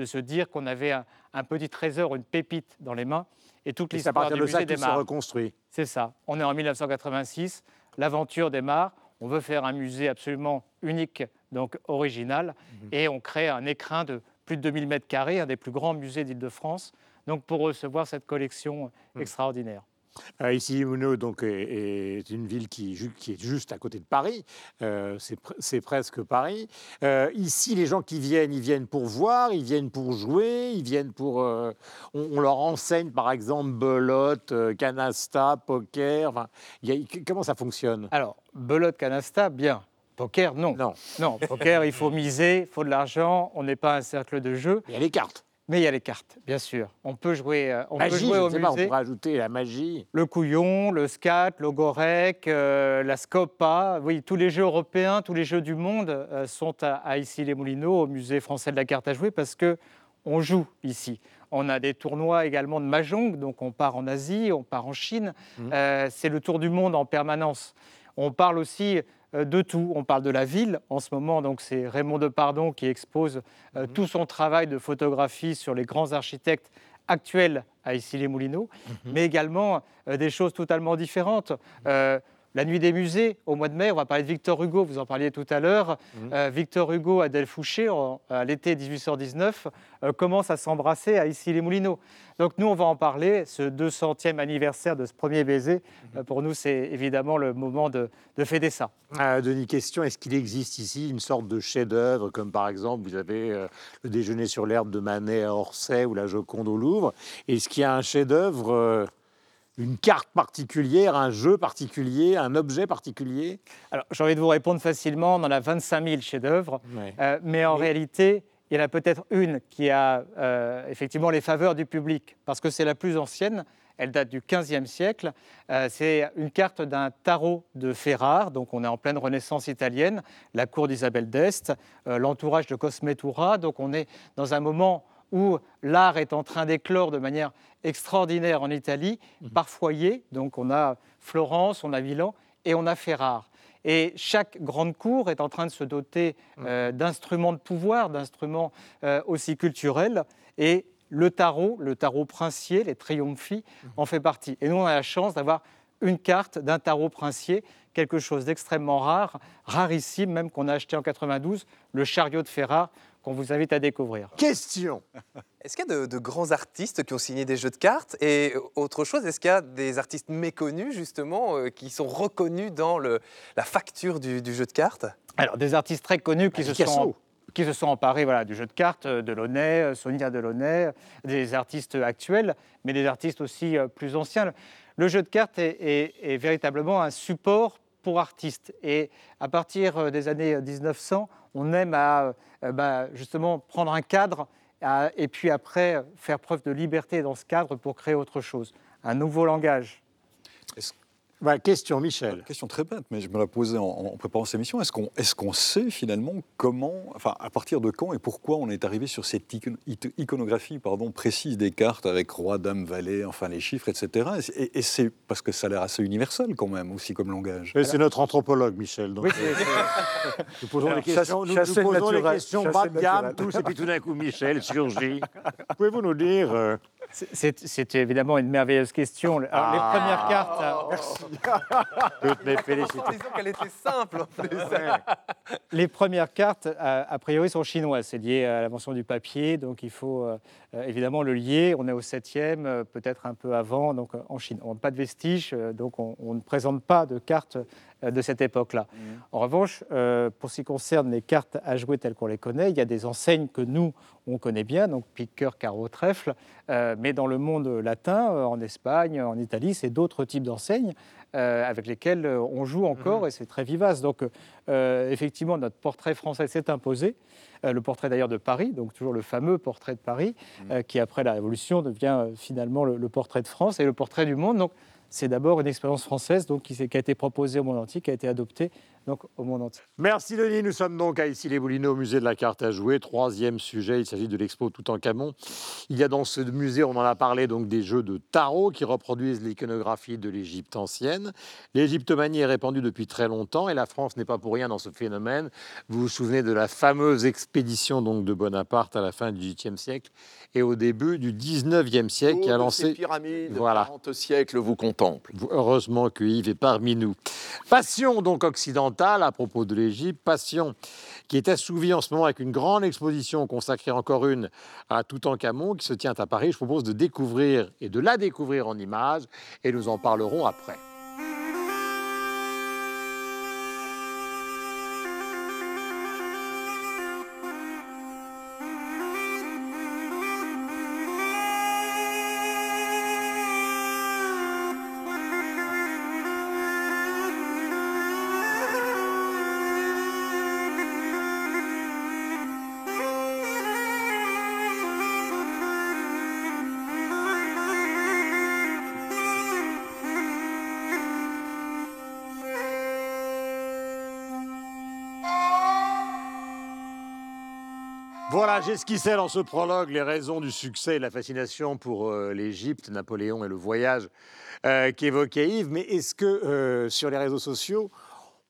se dire qu'on avait un, petit trésor, une pépite dans les mains, et toute l'histoire du musée démarre. reconstruit. C'est ça. On est en 1986, l'aventure démarre. On veut faire un musée absolument unique, donc original, mhm. et on crée un écrin de plus de 2000 mètres carrés, un des plus grands musées d'Île-de-France, donc pour recevoir cette collection mhm. extraordinaire. Euh, ici, Mouno donc, est, une ville qui, est juste à côté de Paris. Euh, c'est presque Paris. Euh, ici, les gens qui viennent, ils viennent pour voir, ils viennent pour jouer, ils viennent pour. On, leur enseigne, par exemple, belote, canasta, poker. Enfin, comment ça fonctionne? Alors, belote, canasta, bien. Poker, non. Non. Non, poker, il faut miser, il faut de l'argent, on n'est pas un cercle de jeu. Il y a les cartes. Mais il y a les cartes, bien sûr. On peut jouer, euh, on peut jouer au musée. on pourrait ajouter la magie. Le couillon, le scat, le gorek, euh, la scopa. Oui, tous les jeux européens, tous les jeux du monde euh, sont à, Issy-les-Moulineaux, au musée français de la carte à jouer, parce que on joue ici. On a des tournois également de mahjong, donc on part en Asie, on part en Chine. Mmh. C'est le tour du monde en permanence. On parle aussi de tout. On parle de la ville en ce moment, donc c'est Raymond Depardon qui expose euh, mhm. tout son travail de photographie sur les grands architectes actuels à Issy-les-Moulineaux, mhm. mais également euh, des choses totalement différentes. La nuit des musées, au mois de mai, on va parler de Victor Hugo, vous en parliez tout à l'heure. Mhm. Euh, Victor Hugo, Adèle Fouché, à l'été 1819, euh, commence à s'embrasser à Issy-les-Moulineaux. Donc nous, on va en parler, ce 200e anniversaire de ce premier baiser. Mhm. Euh, pour nous, c'est évidemment le moment de, fêter ça. Ah, Denis, question, est-ce qu'il existe ici une sorte de chef-d'œuvre, comme par exemple, vous avez le déjeuner sur l'herbe de Manet à Orsay ou la Joconde au Louvre? Est-ce qu'il y a un chef-d'œuvre une carte particulière, un jeu particulier, un objet particulier Alors, j'ai envie de vous répondre facilement. On en a 25 000 chefs-d'œuvre. Euh, mais en réalité, il y en a peut-être une qui a euh, effectivement les faveurs du public, parce que c'est la plus ancienne. Elle date du XVe siècle. Euh, c'est une carte d'un tarot de Ferrare, donc on est en pleine Renaissance italienne, la cour d'Isabelle d'Este, l'entourage de Cosmetura. Donc on est dans un moment où l'art est en train d'éclore de manière extraordinaire en Italie, mhm. par foyer. Donc on a Florence, on a Milan et on a Ferrare. Et chaque grande cour est en train de se doter mhm. euh, d'instruments de pouvoir, d'instruments euh, aussi culturels. Et le tarot, le tarot princier, les triomphi, mhm. en fait partie. Et nous, on a la chance d'avoir une carte d'un tarot princier, quelque chose d'extrêmement rare, rarissime, même qu'on a acheté en 92, le chariot de Ferrare, qu'on vous invite à découvrir. Question Est-ce qu'il y a de, grands artistes qui ont signé des jeux de cartes Et autre chose, est-ce qu'il y a des artistes méconnus, justement, euh, qui sont reconnus dans le, la facture du, jeu de cartes? Alors, des artistes très connus qui se sont qui se sont emparés voilà, du jeu de cartes, euh, de Delaunay, euh, Sonia Delaunay, des artistes actuels, mais des artistes aussi plus anciens. Le jeu de cartes est, est véritablement un support pour artistes. Et à partir des années 1900, on aime à bah, justement prendre un cadre et puis après faire preuve de liberté dans ce cadre pour créer autre chose, un nouveau langage. Bah, question, Michel. Question très bête, mais je me la posais en, préparant cette émission. Est-ce qu'on est qu'on sait finalement comment, enfin, à partir de quand et pourquoi on est arrivé sur cette iconographie pardon, précise des cartes avec roi, dame, valet, enfin les chiffres, etc. Et, c'est parce que ça a l'air assez universel quand même, aussi comme langage. C'est notre anthropologue, Michel. Donc oui, nous posons des questions, nous, posons des questions bas de gamme, tous, et puis tout d'un coup, Michel surgit. Pouvez-vous nous dire euh, c'est évidemment une merveilleuse question. les premières cartes. Oh, merci. Toutes mes félicitations. qu'elle était simple Les premières cartes, a, priori, sont chinoises. C'est lié à l'invention du papier, donc il faut euh, évidemment le lier. On est au 7e, euh, peut-être un peu avant, donc en Chine. On n'a pas de vestiges, euh, donc on, on, ne présente pas de cartes euh, de cette époque-là. Mmh. En revanche, euh, pour ce qui concerne les cartes à jouer telles qu'on les connaît, il y a des enseignes que nous, on connaît bien, donc pique, cœur, carreau, trèfle, euh, mais dans le monde latin, en Espagne, en Italie, c'est d'autres types d'enseignes avec lesquelles on joue encore mmh. et c'est très vivace. Donc, effectivement, notre portrait français s'est imposé. le portrait d'ailleurs de Paris, donc toujours le fameux portrait de Paris, mmh. qui après la Révolution devient finalement le, le, portrait de France et le portrait du monde. Donc, c'est d'abord une expérience française donc, qui, qui, a été proposée au monde entier, qui a été adoptée donc au monde entier. Merci Denis. Nous sommes donc à ici les Boulineaux au musée de la carte à jouer. Troisième sujet, il s'agit de l'expo Tout en Camon. Il y a dans ce musée, on en a parlé, donc des jeux de tarot qui reproduisent l'iconographie de l'Égypte ancienne. L'égyptomanie est répandue depuis très longtemps et la France n'est pas pour rien dans ce phénomène. Vous vous souvenez de la fameuse expédition donc de Bonaparte à la fin du XVIIIe siècle et au début du XIXe siècle qui a lancé. Ces pyramides, voilà. 40 siècles vous contemple. Heureusement que Yves est parmi nous. Passion donc occidentale à propos de l'Égypte, passion qui est assouvie en ce moment avec une grande exposition consacrée encore une à Toutankhamon qui se tient à Paris. Je propose de découvrir et de la découvrir en images et nous en parlerons après. J'esquissais dans ce prologue les raisons du succès et la fascination pour euh, l'Égypte, Napoléon et le voyage euh, qu'évoquait Yves. Mais est-ce que euh, sur les réseaux sociaux,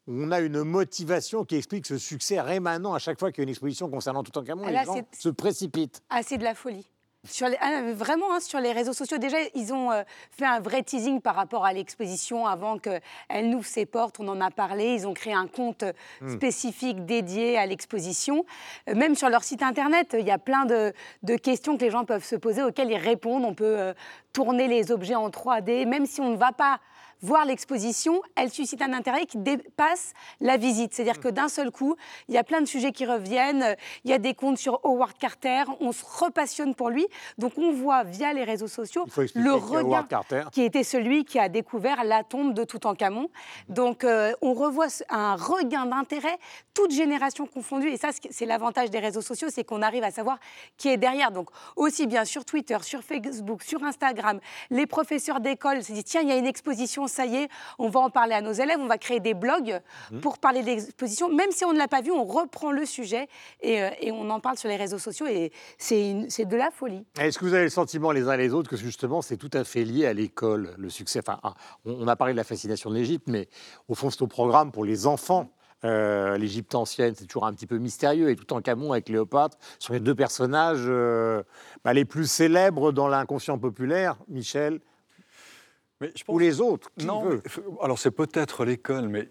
on a une motivation qui explique ce succès rémanent à chaque fois qu'il y a une exposition concernant tout en ah les gens se précipitent? Ah, c'est de la folie. Sur les, ah, vraiment, hein, sur les réseaux sociaux, déjà, ils ont euh, fait un vrai teasing par rapport à l'exposition avant qu'elle n'ouvre ses portes. On en a parlé. Ils ont créé un compte hmm. spécifique dédié à l'exposition. Euh, même sur leur site internet, il y a plein de, questions que les gens peuvent se poser auxquelles ils répondent. On peut euh, tourner les objets en 3D, même si on ne va pas voir l'exposition, elle suscite un intérêt qui dépasse la visite. C'est-à-dire que d'un seul coup, il y a plein de sujets qui reviennent. Il y a des comptes sur Howard Carter. On se repassionne pour lui. Donc on voit via les réseaux sociaux le regard qui était celui qui a découvert la tombe de Toutankhamon. Donc euh, on revoit un regain d'intérêt, toute génération confondue. Et ça, c'est l'avantage des réseaux sociaux, c'est qu'on arrive à savoir qui est derrière. Donc aussi bien sur Twitter, sur Facebook, sur Instagram, les professeurs d'école se disent tiens, il y a une exposition ça y est, on va en parler à nos élèves, on va créer des blogs mmh. pour parler de l'exposition. Même si on ne l'a pas vu, on reprend le sujet et, euh, on en parle sur les réseaux sociaux et c'est de la folie. Est-ce que vous avez le sentiment les uns et les autres que justement c'est tout à fait lié à l'école, le succès? Enfin, ah, on, a parlé de la fascination de l'Égypte, mais au fond c'est au programme pour les enfants. Euh, L'Égypte ancienne, c'est toujours un petit peu mystérieux. Et tout en Camon avec Cléopâtre sont les deux personnages euh, bah, les plus célèbres dans l'inconscient populaire. Michel, ou les autres Non, alors c'est peut-être l'école, mais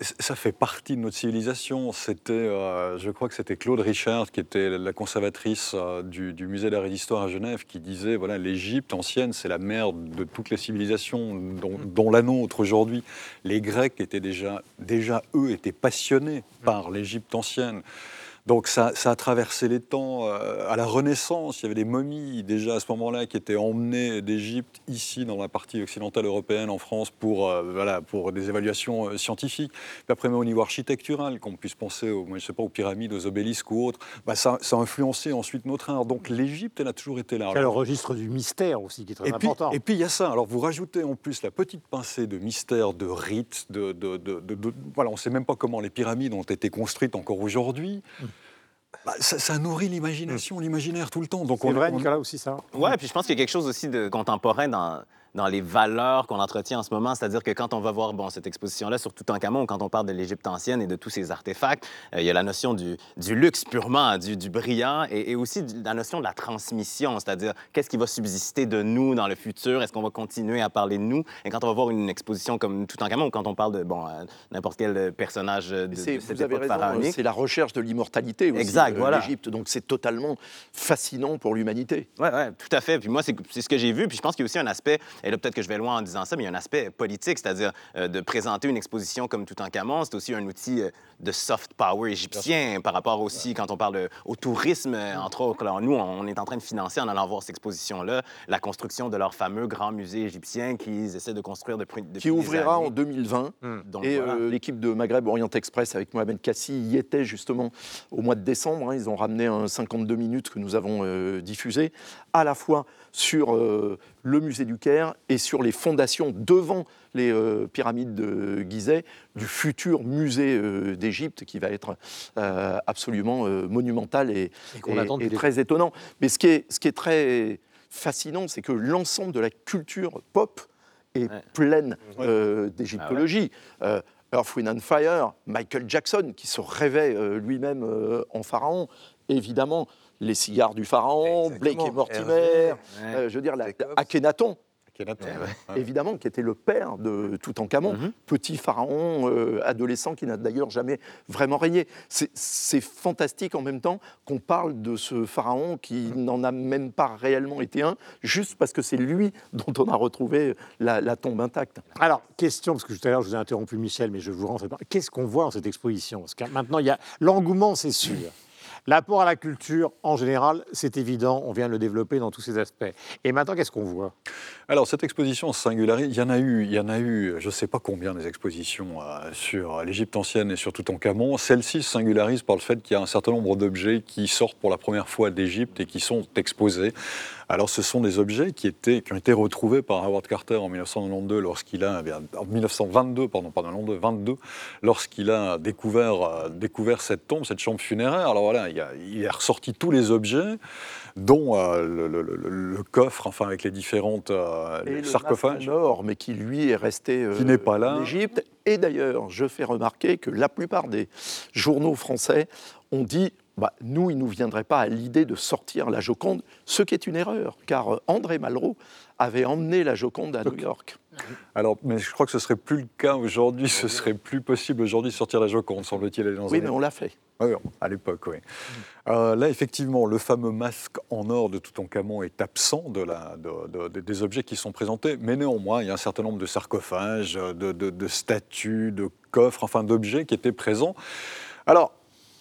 ça fait partie de notre civilisation. C'était, euh, je crois que c'était Claude Richard, qui était la conservatrice euh, du, musée d'art et d'histoire à Genève, qui disait voilà, l'Égypte ancienne, c'est la mère de toutes les civilisations, dont, dont la nôtre aujourd'hui. Les Grecs étaient déjà, déjà eux, étaient passionnés par l'Égypte ancienne. Donc ça, ça, a traversé les temps. à la Renaissance, il y avait des momies déjà à ce moment-là qui étaient emmenées d'Égypte ici dans la partie occidentale européenne, en France, pour, voilà, pour des évaluations scientifiques. Puis après, même au niveau architectural, qu'on puisse penser aux, je sais pas, aux pyramides, aux obélisques ou autres, bah, ça, ça, a influencé ensuite notre art. Donc l'Égypte, elle a toujours été là. Il y a le registre du mystère aussi qui est très et important. Puis, et puis il y a ça. Alors vous rajoutez en plus la petite pincée de mystère, de rites, de, de, de, de voilà, on ne sait même pas comment les pyramides ont été construites encore aujourd'hui. Mm. Bah, ça, nourrit l'imagination, l'imaginaire tout le temps. Donc c'est vrai, Nicolas, aussi ça. Ouais, puis je pense qu'il y a quelque chose aussi de contemporain dans dans les valeurs qu'on entretient en ce moment. C'est-à-dire que quand on va voir bon, cette exposition-là sur Toutankhamon, quand on parle de l'Égypte ancienne et de tous ces artefacts, euh, il y a la notion du, du luxe purement, du, du brillant, et, et, aussi la notion de la transmission, c'est-à-dire qu'est-ce qui va subsister de nous dans le futur, est-ce qu'on va continuer à parler de nous? Et quand on va voir une exposition comme Toutankhamon, ou quand on parle de bon, euh, n'importe quel personnage de, de cette raison, pharaonique... C'est la recherche de l'immortalité aussi, exact, de voilà. l'Égypte. Donc c'est totalement fascinant pour l'humanité. Oui, ouais, tout à fait. Puis moi, c'est ce que j'ai vu. Puis je pense qu'il y a aussi un aspect, et là peut-être que je vais loin en disant ça, mais il y a un aspect politique, c'est-à-dire euh, de présenter une exposition comme Toutankhamon, c'est aussi un outil euh, de soft power égyptien par rapport aussi, quand on parle au tourisme, euh, entre autres. Alors, nous, on est en train de financer, en allant voir cette exposition-là, la construction de leur fameux grand musée égyptien qu'ils essaient de construire depuis, depuis Qui ouvrira des années. en 2020. Hum, Donc, et voilà. euh, l'équipe de Maghreb Orient Express avec Mohamed Kassi y était justement au mois de décembre. hein. Ils ont ramené un 52 minutes que nous avons euh, diffusé, à la fois sur euh, le musée du Caire et sur les fondations devant les euh, pyramides de Gizeh du futur musée euh, d'Égypte qui va être absolument monumental et, Et et- très étonnant. Mais ce qui est, ce qui est très fascinant, c'est que l'ensemble de la culture pop est Ouais. pleine euh, d'égyptologie. Euh, Earth, Wind and Fire, Michael Jackson, qui se rêvait euh, lui-même en pharaon, évidemment, les cigares du pharaon, Exactement. Blake et Mortimer, euh, je veux dire, la. Akhenaton, ouais. évidemment, qui était le père de Toutankhamon, Mhm. petit pharaon euh, adolescent qui n'a d'ailleurs jamais vraiment régné. C'est- fantastique en même temps qu'on parle de ce pharaon qui n'en a même pas réellement été un, juste parce que c'est lui dont on a retrouvé la, la tombe intacte. Alors, question, parce que tout à l'heure je vous ai interrompu Michel, mais je vous rentre. Qu'est-ce qu'on voit dans cette exposition? Parce que maintenant, il y a l'engouement, c'est sûr. L'apport à la culture, en général, c'est évident, on vient de le développer dans tous ses aspects. Et maintenant, qu'est-ce qu'on voit? Alors cette exposition singularise, il y en a eu, il y en a eu, je ne sais pas combien des expositions euh, sur l'Égypte ancienne et sur Toutankhamon. Celle-ci se singularise par le fait qu'il y a un certain nombre d'objets qui sortent pour la première fois d'Égypte et qui sont exposés. Alors ce sont des objets qui, étaient, qui ont été retrouvés par Howard Carter en 1992 lorsqu'il a, eh bien, en 1922, pardon, pardon, 22, lorsqu'il a découvert, euh, découvert cette tombe, cette chambre funéraire. Alors voilà, il, a- il a ressorti tous les objets, dont euh, le, le- le- le coffre, enfin avec les différentes euh, sarcophages. or, mais qui lui est resté euh, Qui n'est pas là. en Égypte. Et d'ailleurs, je fais remarquer que la plupart des journaux français ont dit bah, nous, il ne nous viendrait pas à l'idée de sortir la Joconde, ce qui est une erreur, car euh, André Malraux avait emmené la Joconde à New York. Alors, mais je crois que ce serait plus le cas aujourd'hui. Ce serait plus possible aujourd'hui de sortir la Joconde, semble-t-il, Oui, mais on l'a fait. Oui, à l'époque, oui. Euh, là, effectivement, le fameux masque en or de Toutankhamon est absent de la, de- de- des objets qui sont présentés, mais néanmoins, il y a un certain nombre de sarcophages, de statues, de coffres, enfin d'objets qui étaient présents. Alors,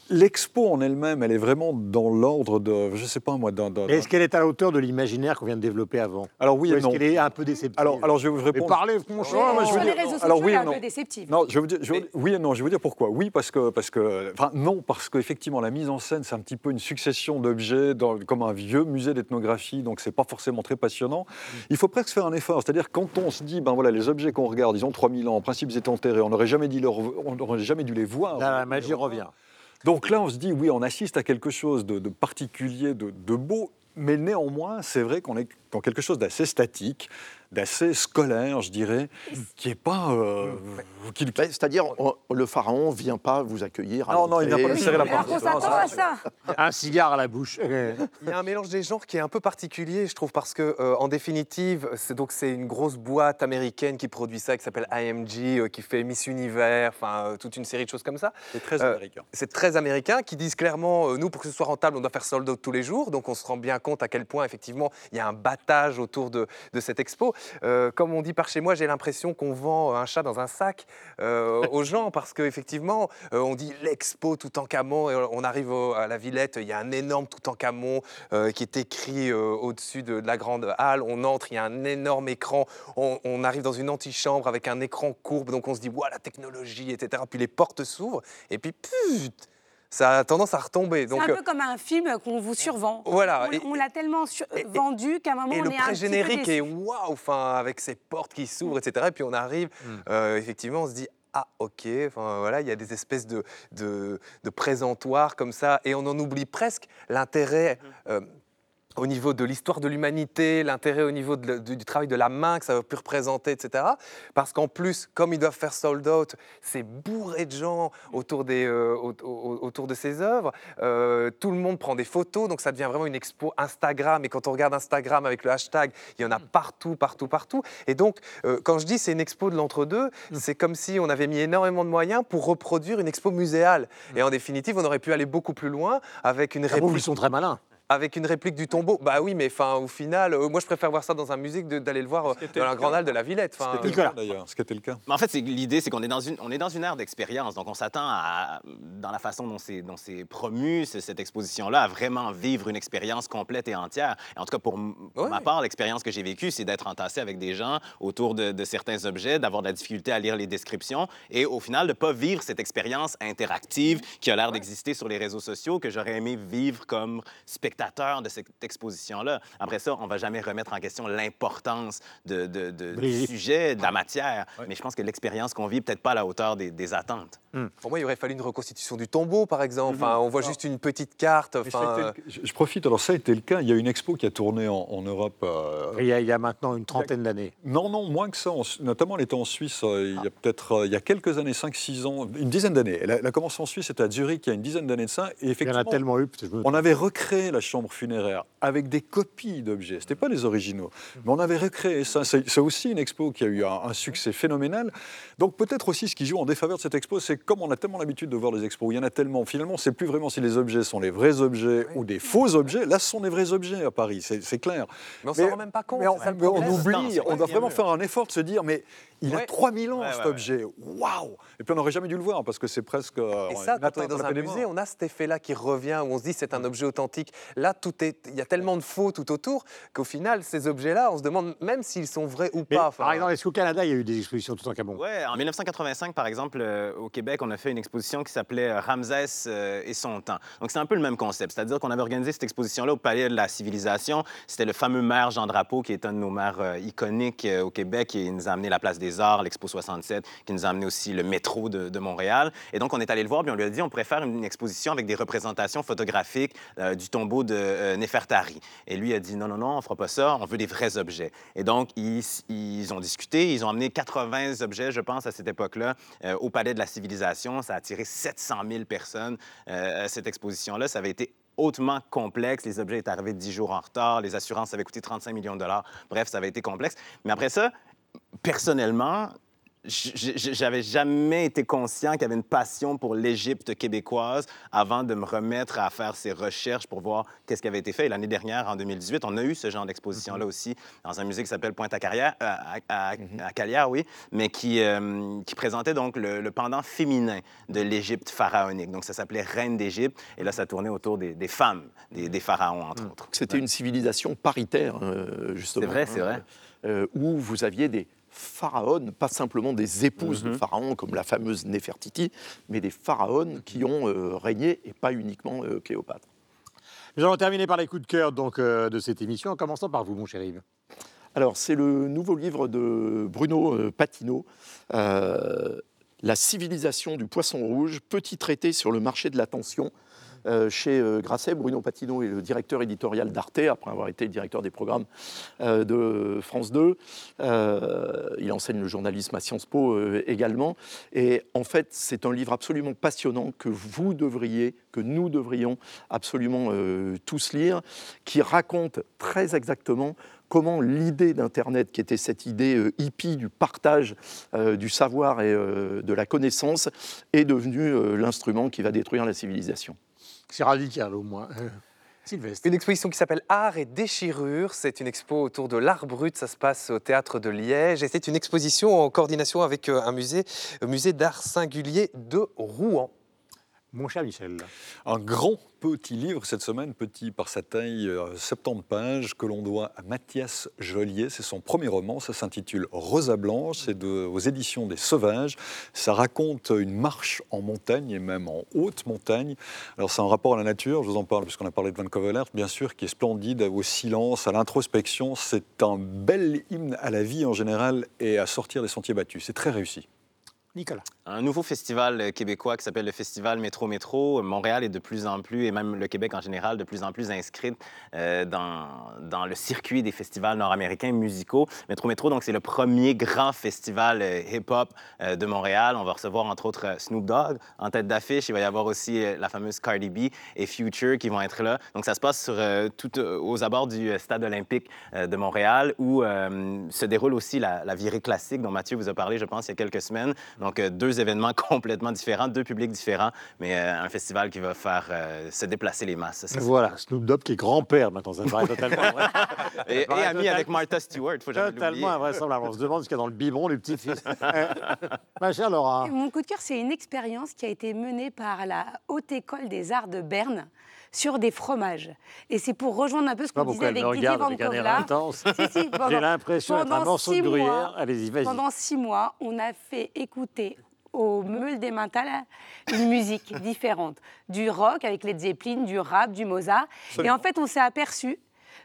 l'expo en elle-même, elle est vraiment dans l'ordre de, je ne sais pas moi, d'un... Est-ce qu'elle est à la hauteur de l'imaginaire qu'on vient de développer avant? Alors oui Ou et est-ce non. qu'elle est un peu déceptive? Alors, alors, je vais vous Mais répondre. parlez franchement. mais je sur veux les dire- réseaux sociaux, alors, oui un non. peu déceptive. Non, je veux dire, je veux- oui et non. Je vais vous dire pourquoi. Oui, parce que, parce que, enfin, non, parce qu'effectivement, la mise en scène, c'est un petit peu une succession d'objets, dans- comme un vieux musée d'ethnographie, donc c'est pas forcément très passionnant. Il faut presque faire un effort, c'est-à-dire quand on se dit, ben voilà, les objets qu'on regarde, ils ont 3000 ans, en principe, ils étaient enterrés, on n'aurait jamais, dit leur- on n'aurait jamais dû les voir. Là, la magie revient. Donc là, on se dit, oui, on assiste à quelque chose de, particulier, de, de beau, mais néanmoins, c'est vrai qu'on est dans quelque chose d'assez statique, d'assez scolaire, je dirais, qui n'est pas... euh, qui- Ben, C'est-à-dire, on- le pharaon ne vient pas vous accueillir. à Non, non, il vient pas lui serrer la Alors qu'on s'attend à ça. Un cigare à la bouche. Il y a un mélange des genres qui est un peu particulier, je trouve, parce que, euh, en définitive, c'est donc c'est une grosse boîte américaine qui produit ça, qui s'appelle IMG, euh, qui fait Miss Univers, enfin euh, toute une série de choses comme ça. C'est très Euh, américain. C'est très américain, qui disent clairement, euh, nous, pour que ce soit rentable, on doit faire sold out tous les jours. Donc on se rend bien compte à quel point, effectivement, il y a un battage autour de, de cette expo. Euh, comme on dit par chez moi, j'ai l'impression qu'on vend un chat dans un sac euh, aux gens parce qu'effectivement, euh, on dit l'expo tout en camon on arrive à la Villette, il y a un énorme tout en camon qui est écrit euh, au-dessus de, la grande halle. On entre, il y a un énorme écran. On, arrive dans une antichambre avec un écran courbe, donc on se dit, waouh, la technologie, etc. Puis les portes s'ouvrent et puis, put, ça a tendance à retomber. C'est un euh, peu comme un film qu'on vous survend. Voilà, On, et- on l'a tellement et- vendu qu'à un moment, Et on le est un petit peu pré-générique est waouh, enfin, avec ces portes qui s'ouvrent, etc. Et puis on arrive, euh, effectivement, on se dit ah ok, enfin voilà, il y a des espèces de, de, de présentoirs comme ça, et on en oublie presque l'intérêt. euh, au niveau de l'histoire de l'humanité, l'intérêt au niveau de du, travail de la main que ça a pu représenter, etc. Parce qu'en plus, comme ils doivent faire sold out, c'est bourré de gens autour, des, euh, au- au- autour de ces œuvres. Euh, tout le monde prend des photos, donc ça devient vraiment une expo Instagram. Et quand on regarde Instagram avec le hashtag, il y en a partout, partout, partout. Et donc, euh, quand je dis c'est une expo de l'entre-deux, c'est comme si on avait mis énormément de moyens pour reproduire une expo muséale. Et en définitive, on aurait pu aller beaucoup plus loin avec une Ah bon, ils réplique sont très malins. Avec une réplique du tombeau. Bah oui, mais enfin, au final, euh, moi je préfère voir ça dans un musée que de- d'aller le voir euh, dans la grande halle de la Villette. C'était le Nicolas. cas d'ailleurs, ce qui était le cas. Mais en fait, l'idée, c'est qu'on est dans une, on est dans une ère d'expérience. Donc, on s'attend à, dans la façon dont c'est, dont c'est promu, ce- cette exposition-là, à vraiment vivre une expérience complète et entière. Et en tout cas, pour Ouais. ma part, l'expérience que j'ai vécue, c'est d'être entassé avec des gens autour de, de certains objets, d'avoir de la difficulté à lire les descriptions et au final, de ne pas vivre cette expérience interactive qui a l'air d'exister sur les réseaux sociaux, que j'aurais aimé vivre comme spectateur de cette exposition-là. Après ça, on ne va jamais remettre en question l'importance de, de- de- du sujet, de la matière, mais je pense que l'expérience qu'on vit peut-être pas à la hauteur des, des attentes. Pour moi, il aurait fallu une reconstitution du tombeau, par exemple. Enfin, on voit juste une petite carte. Enfin, le je, je profite, alors ça a été le cas. Il y a une expo qui a tourné en, en Europe. euh, Il y a, il y a maintenant une trentaine d'années. Non, non, moins que ça. En notamment, elle était en Suisse euh, il y a peut-être euh, il y a quelques années, 5-6 ans, une dizaine d'années. Elle, a- elle a commencé en Suisse, c'était à Zurich il y a une dizaine d'années de ça. Et Il y en effectivement, a tellement eu. peut-être je me- on avait recréé la chambre funéraire avec des copies d'objets. Ce n'étaient pas les originaux, mais on avait recréé ça. C'est aussi une expo qui a eu un, un succès phénoménal. Donc peut-être aussi ce qui joue en défaveur de cette expo, c'est comme on a tellement l'habitude de voir les expos, il y en a tellement. Finalement, c'est plus vraiment si les objets sont les vrais objets ou des faux objets. Là, ce sont des vrais objets à Paris, c'est clair. mais on s'en rend même pas compte. Mais on, mais oublie, on doit vraiment faire un effort de se dire, mais il a Ouais. 3000 ans Ouais, cet ouais, objet, waouh Et puis on n'aurait jamais dû le voir parce que c'est presque. euh, Et ça, quand on est dans un musée, on a cet effet-là qui revient, où on se dit c'est un objet authentique. Là, tout est, il y a tellement de faux tout autour qu'au final, ces objets-là, on se demande même s'ils sont vrais ou Mais, pas. Enfin, par exemple, est-ce qu'au Canada, il y a eu des expositions tout en Camon Ouais, en 1985, par exemple, euh, au Québec, on a fait une exposition qui s'appelait euh, Ramsès euh, et son temps. Donc, c'est un peu le même concept. C'est-à-dire qu'on avait organisé cette exposition-là au Palais de la Civilisation. C'était le fameux maire Jean Drapeau, qui est un de nos maires euh, iconiques euh, au Québec, qui nous a amené la Place des Arts, l'Expo 67, qui nous a amené aussi le métro de, Montréal. Et donc, on est allé le voir, puis on lui a dit on pourrait faire une exposition avec des représentations photographiques euh, du tombeau de euh, Néfertari. Et lui a dit non, non, non, on fera pas ça, on veut des vrais objets. Et donc, ils, ils ont discuté, ils ont amené 80 objets, je pense, à cette époque-là, euh, au Palais de la Civilisation. Ça a attiré 700 000 personnes, euh, à cette exposition-là. Ça avait été hautement complexe. Les objets étaient arrivés 10 jours en retard. Les assurances avaient coûté 35 millions de dollars. Bref, ça avait été complexe. Mais après ça, personnellement, j'avais jamais été conscient qu'il y avait une passion pour l'Égypte québécoise avant de me remettre à faire ces recherches pour voir qu'est-ce qui avait été fait. L'année dernière, en 2018, on a eu ce genre d'exposition-là aussi dans un musée qui s'appelle Pointe à Carrière, euh, à, à- à Calière, oui, mais qui, euh, qui présentait donc le, le pendant féminin de l'Égypte pharaonique. Donc ça s'appelait Reine d'Égypte, et là ça tournait autour des, des femmes, des, des pharaons entre autres. C'était une civilisation paritaire, euh, justement. C'est vrai, c'est vrai. où vous aviez des pharaones, pas simplement des épouses Mhm. de pharaons comme la fameuse Néfertiti, mais des pharaones qui ont euh, régné et pas uniquement euh, Cléopâtre. Nous allons terminer par les coups de cœur donc, euh, de cette émission, en commençant par vous, mon cher Yves. Alors, c'est le nouveau livre de Bruno Patino, La civilisation du poisson rouge, petit traité sur le marché de l'attention. Euh, chez euh, Grasset, Bruno Patino est le directeur éditorial d'Arte, après avoir été directeur des programmes euh, de France 2. Euh, il enseigne le journalisme à Sciences Po également. Et en fait, c'est un livre absolument passionnant que vous devriez, que nous devrions absolument tous lire, qui raconte très exactement comment l'idée d'Internet, qui était cette idée hippie du partage du savoir et de la connaissance, est devenue l'instrument qui va détruire la civilisation. C'est radical au moins. Une exposition qui s'appelle Art et déchirure. C'est une expo autour de l'art brut. Ça se passe au théâtre de Liège. Et c'est une exposition en coordination avec euh, un musée, le musée d'art singulier de Rouen. Mon cher Michel. Un grand petit livre cette semaine, petit par sa taille, 70 pages, que l'on doit à Mathias Joliet. C'est son premier roman, ça s'intitule Rosa Blanche, c'est aux éditions des Sauvages. Ça raconte une marche en montagne et même en haute montagne. Alors c'est un rapport à la nature, je vous en parle puisqu'on a parlé de Van Covelert, bien sûr, qui est splendide, au silence, à l'introspection. C'est un bel hymne à la vie en général et à sortir des sentiers battus. C'est très réussi. Un nouveau festival québécois qui s'appelle le Festival Métro Métro. Montréal est de plus en plus, et même le Québec en général, de plus en plus inscrite euh, dans, dans le circuit des festivals nord-américains musicaux. Métro Métro, donc, c'est le premier grand festival euh, hip-hop euh, de Montréal. On va recevoir, entre autres, Snoop Dogg en tête d'affiche. Il va y avoir aussi la fameuse Cardi B et Future qui vont être là. Donc, ça se passe tout aux abords du stade olympique de Montréal où se déroule aussi la, virée classique dont Mathieu vous a parlé, je pense, il y a quelques semaines. Euh, deux événements complètement différents, deux publics différents, mais euh, un festival qui va faire euh, se déplacer les masses. Voilà, Snoop Dogg qui est grand-père maintenant, ça paraît totalement vrai. et, ami avec Martha Stewart, faut jamais Totalement invraisemblable. On se demande ce qu'il y a dans le biberon du petit-fils. Ma chère Laura. Mon coup de cœur, c'est une expérience qui a été menée par la Haute École des Arts de Berne sur des fromages. Et c'est pour rejoindre un peu ce qu'on disait avec Didier Van J'ai l'impression d'être un morceau de gruyère. Allez-y, vas-y. Pendant six mois, on a fait écouter au meule des Mental une musique différente. Du rock avec les Zeppelin, du rap, du Mozart. Et en fait, on s'est aperçu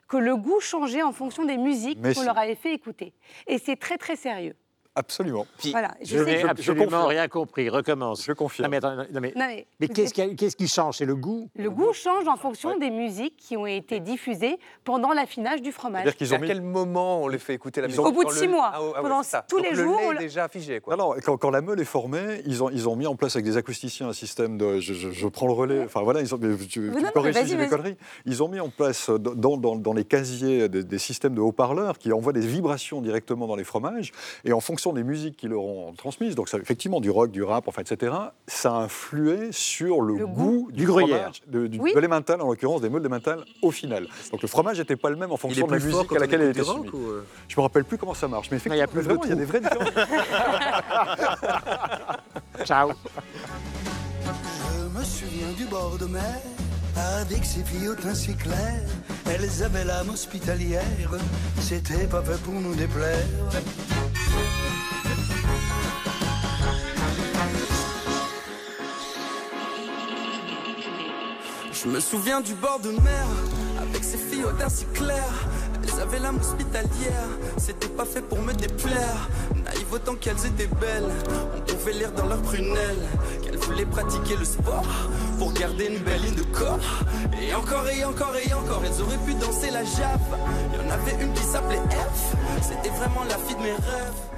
que le goût changeait en fonction des musiques qu'on leur avait fait écouter. Et c'est très, très sérieux. Absolument. voilà, je, n'ai absolument rien compris. Recommence. Je confirme. mais, mais, qu'est-ce qui, qui, change? C'est le goût? Le goût change en fonction des musiques qui ont été diffusées pendant l'affinage du fromage. -dire qu'ils ont à quel moment on les fait écouter la musique? Au bout de six mois. Ah, ah pendant tous les jours. Le lait est déjà. Quoi. Alors, quand, la meule est formée, ils ont, ils ont mis en place avec des acousticiens un système de. Je, prends le relais. Enfin voilà, ils ont, tu, Ils ont mis en place dans, dans, dans les casiers des, des systèmes de haut-parleurs qui envoient des vibrations directement dans les fromages. Et en fonction des musiques qui leur ont transmises, donc ça, effectivement du rock, du rap, enfin, etc., ça a influé sur le, goût, du, gruyère, de, du, oui. en l'occurrence des meules mental au final. Donc le fromage n'était pas le même en fonction de la musique à laquelle elle était soumise. Euh Je me rappelle plus comment ça marche, mais effectivement, il y a, plus vraiment, il y a des vraies différences. Ciao. Je me souviens du bord de mer avec ses filles au si clair. Elles avaient l'âme hospitalière, c'était pas fait pour nous déplaire. Je me souviens du bord de mer, avec ses filles au teint si clair. Elles avaient l'âme hospitalière, c'était pas fait pour me déplaire. Naïve autant qu'elles étaient belles, on pouvait lire dans leurs prunelles qu'elles voulaient pratiquer le sport pour garder une belle ligne de corps. Et encore et encore et encore, elles auraient pu danser la jaffe. Y en avait une qui s'appelait F, c'était vraiment la fille de mes rêves.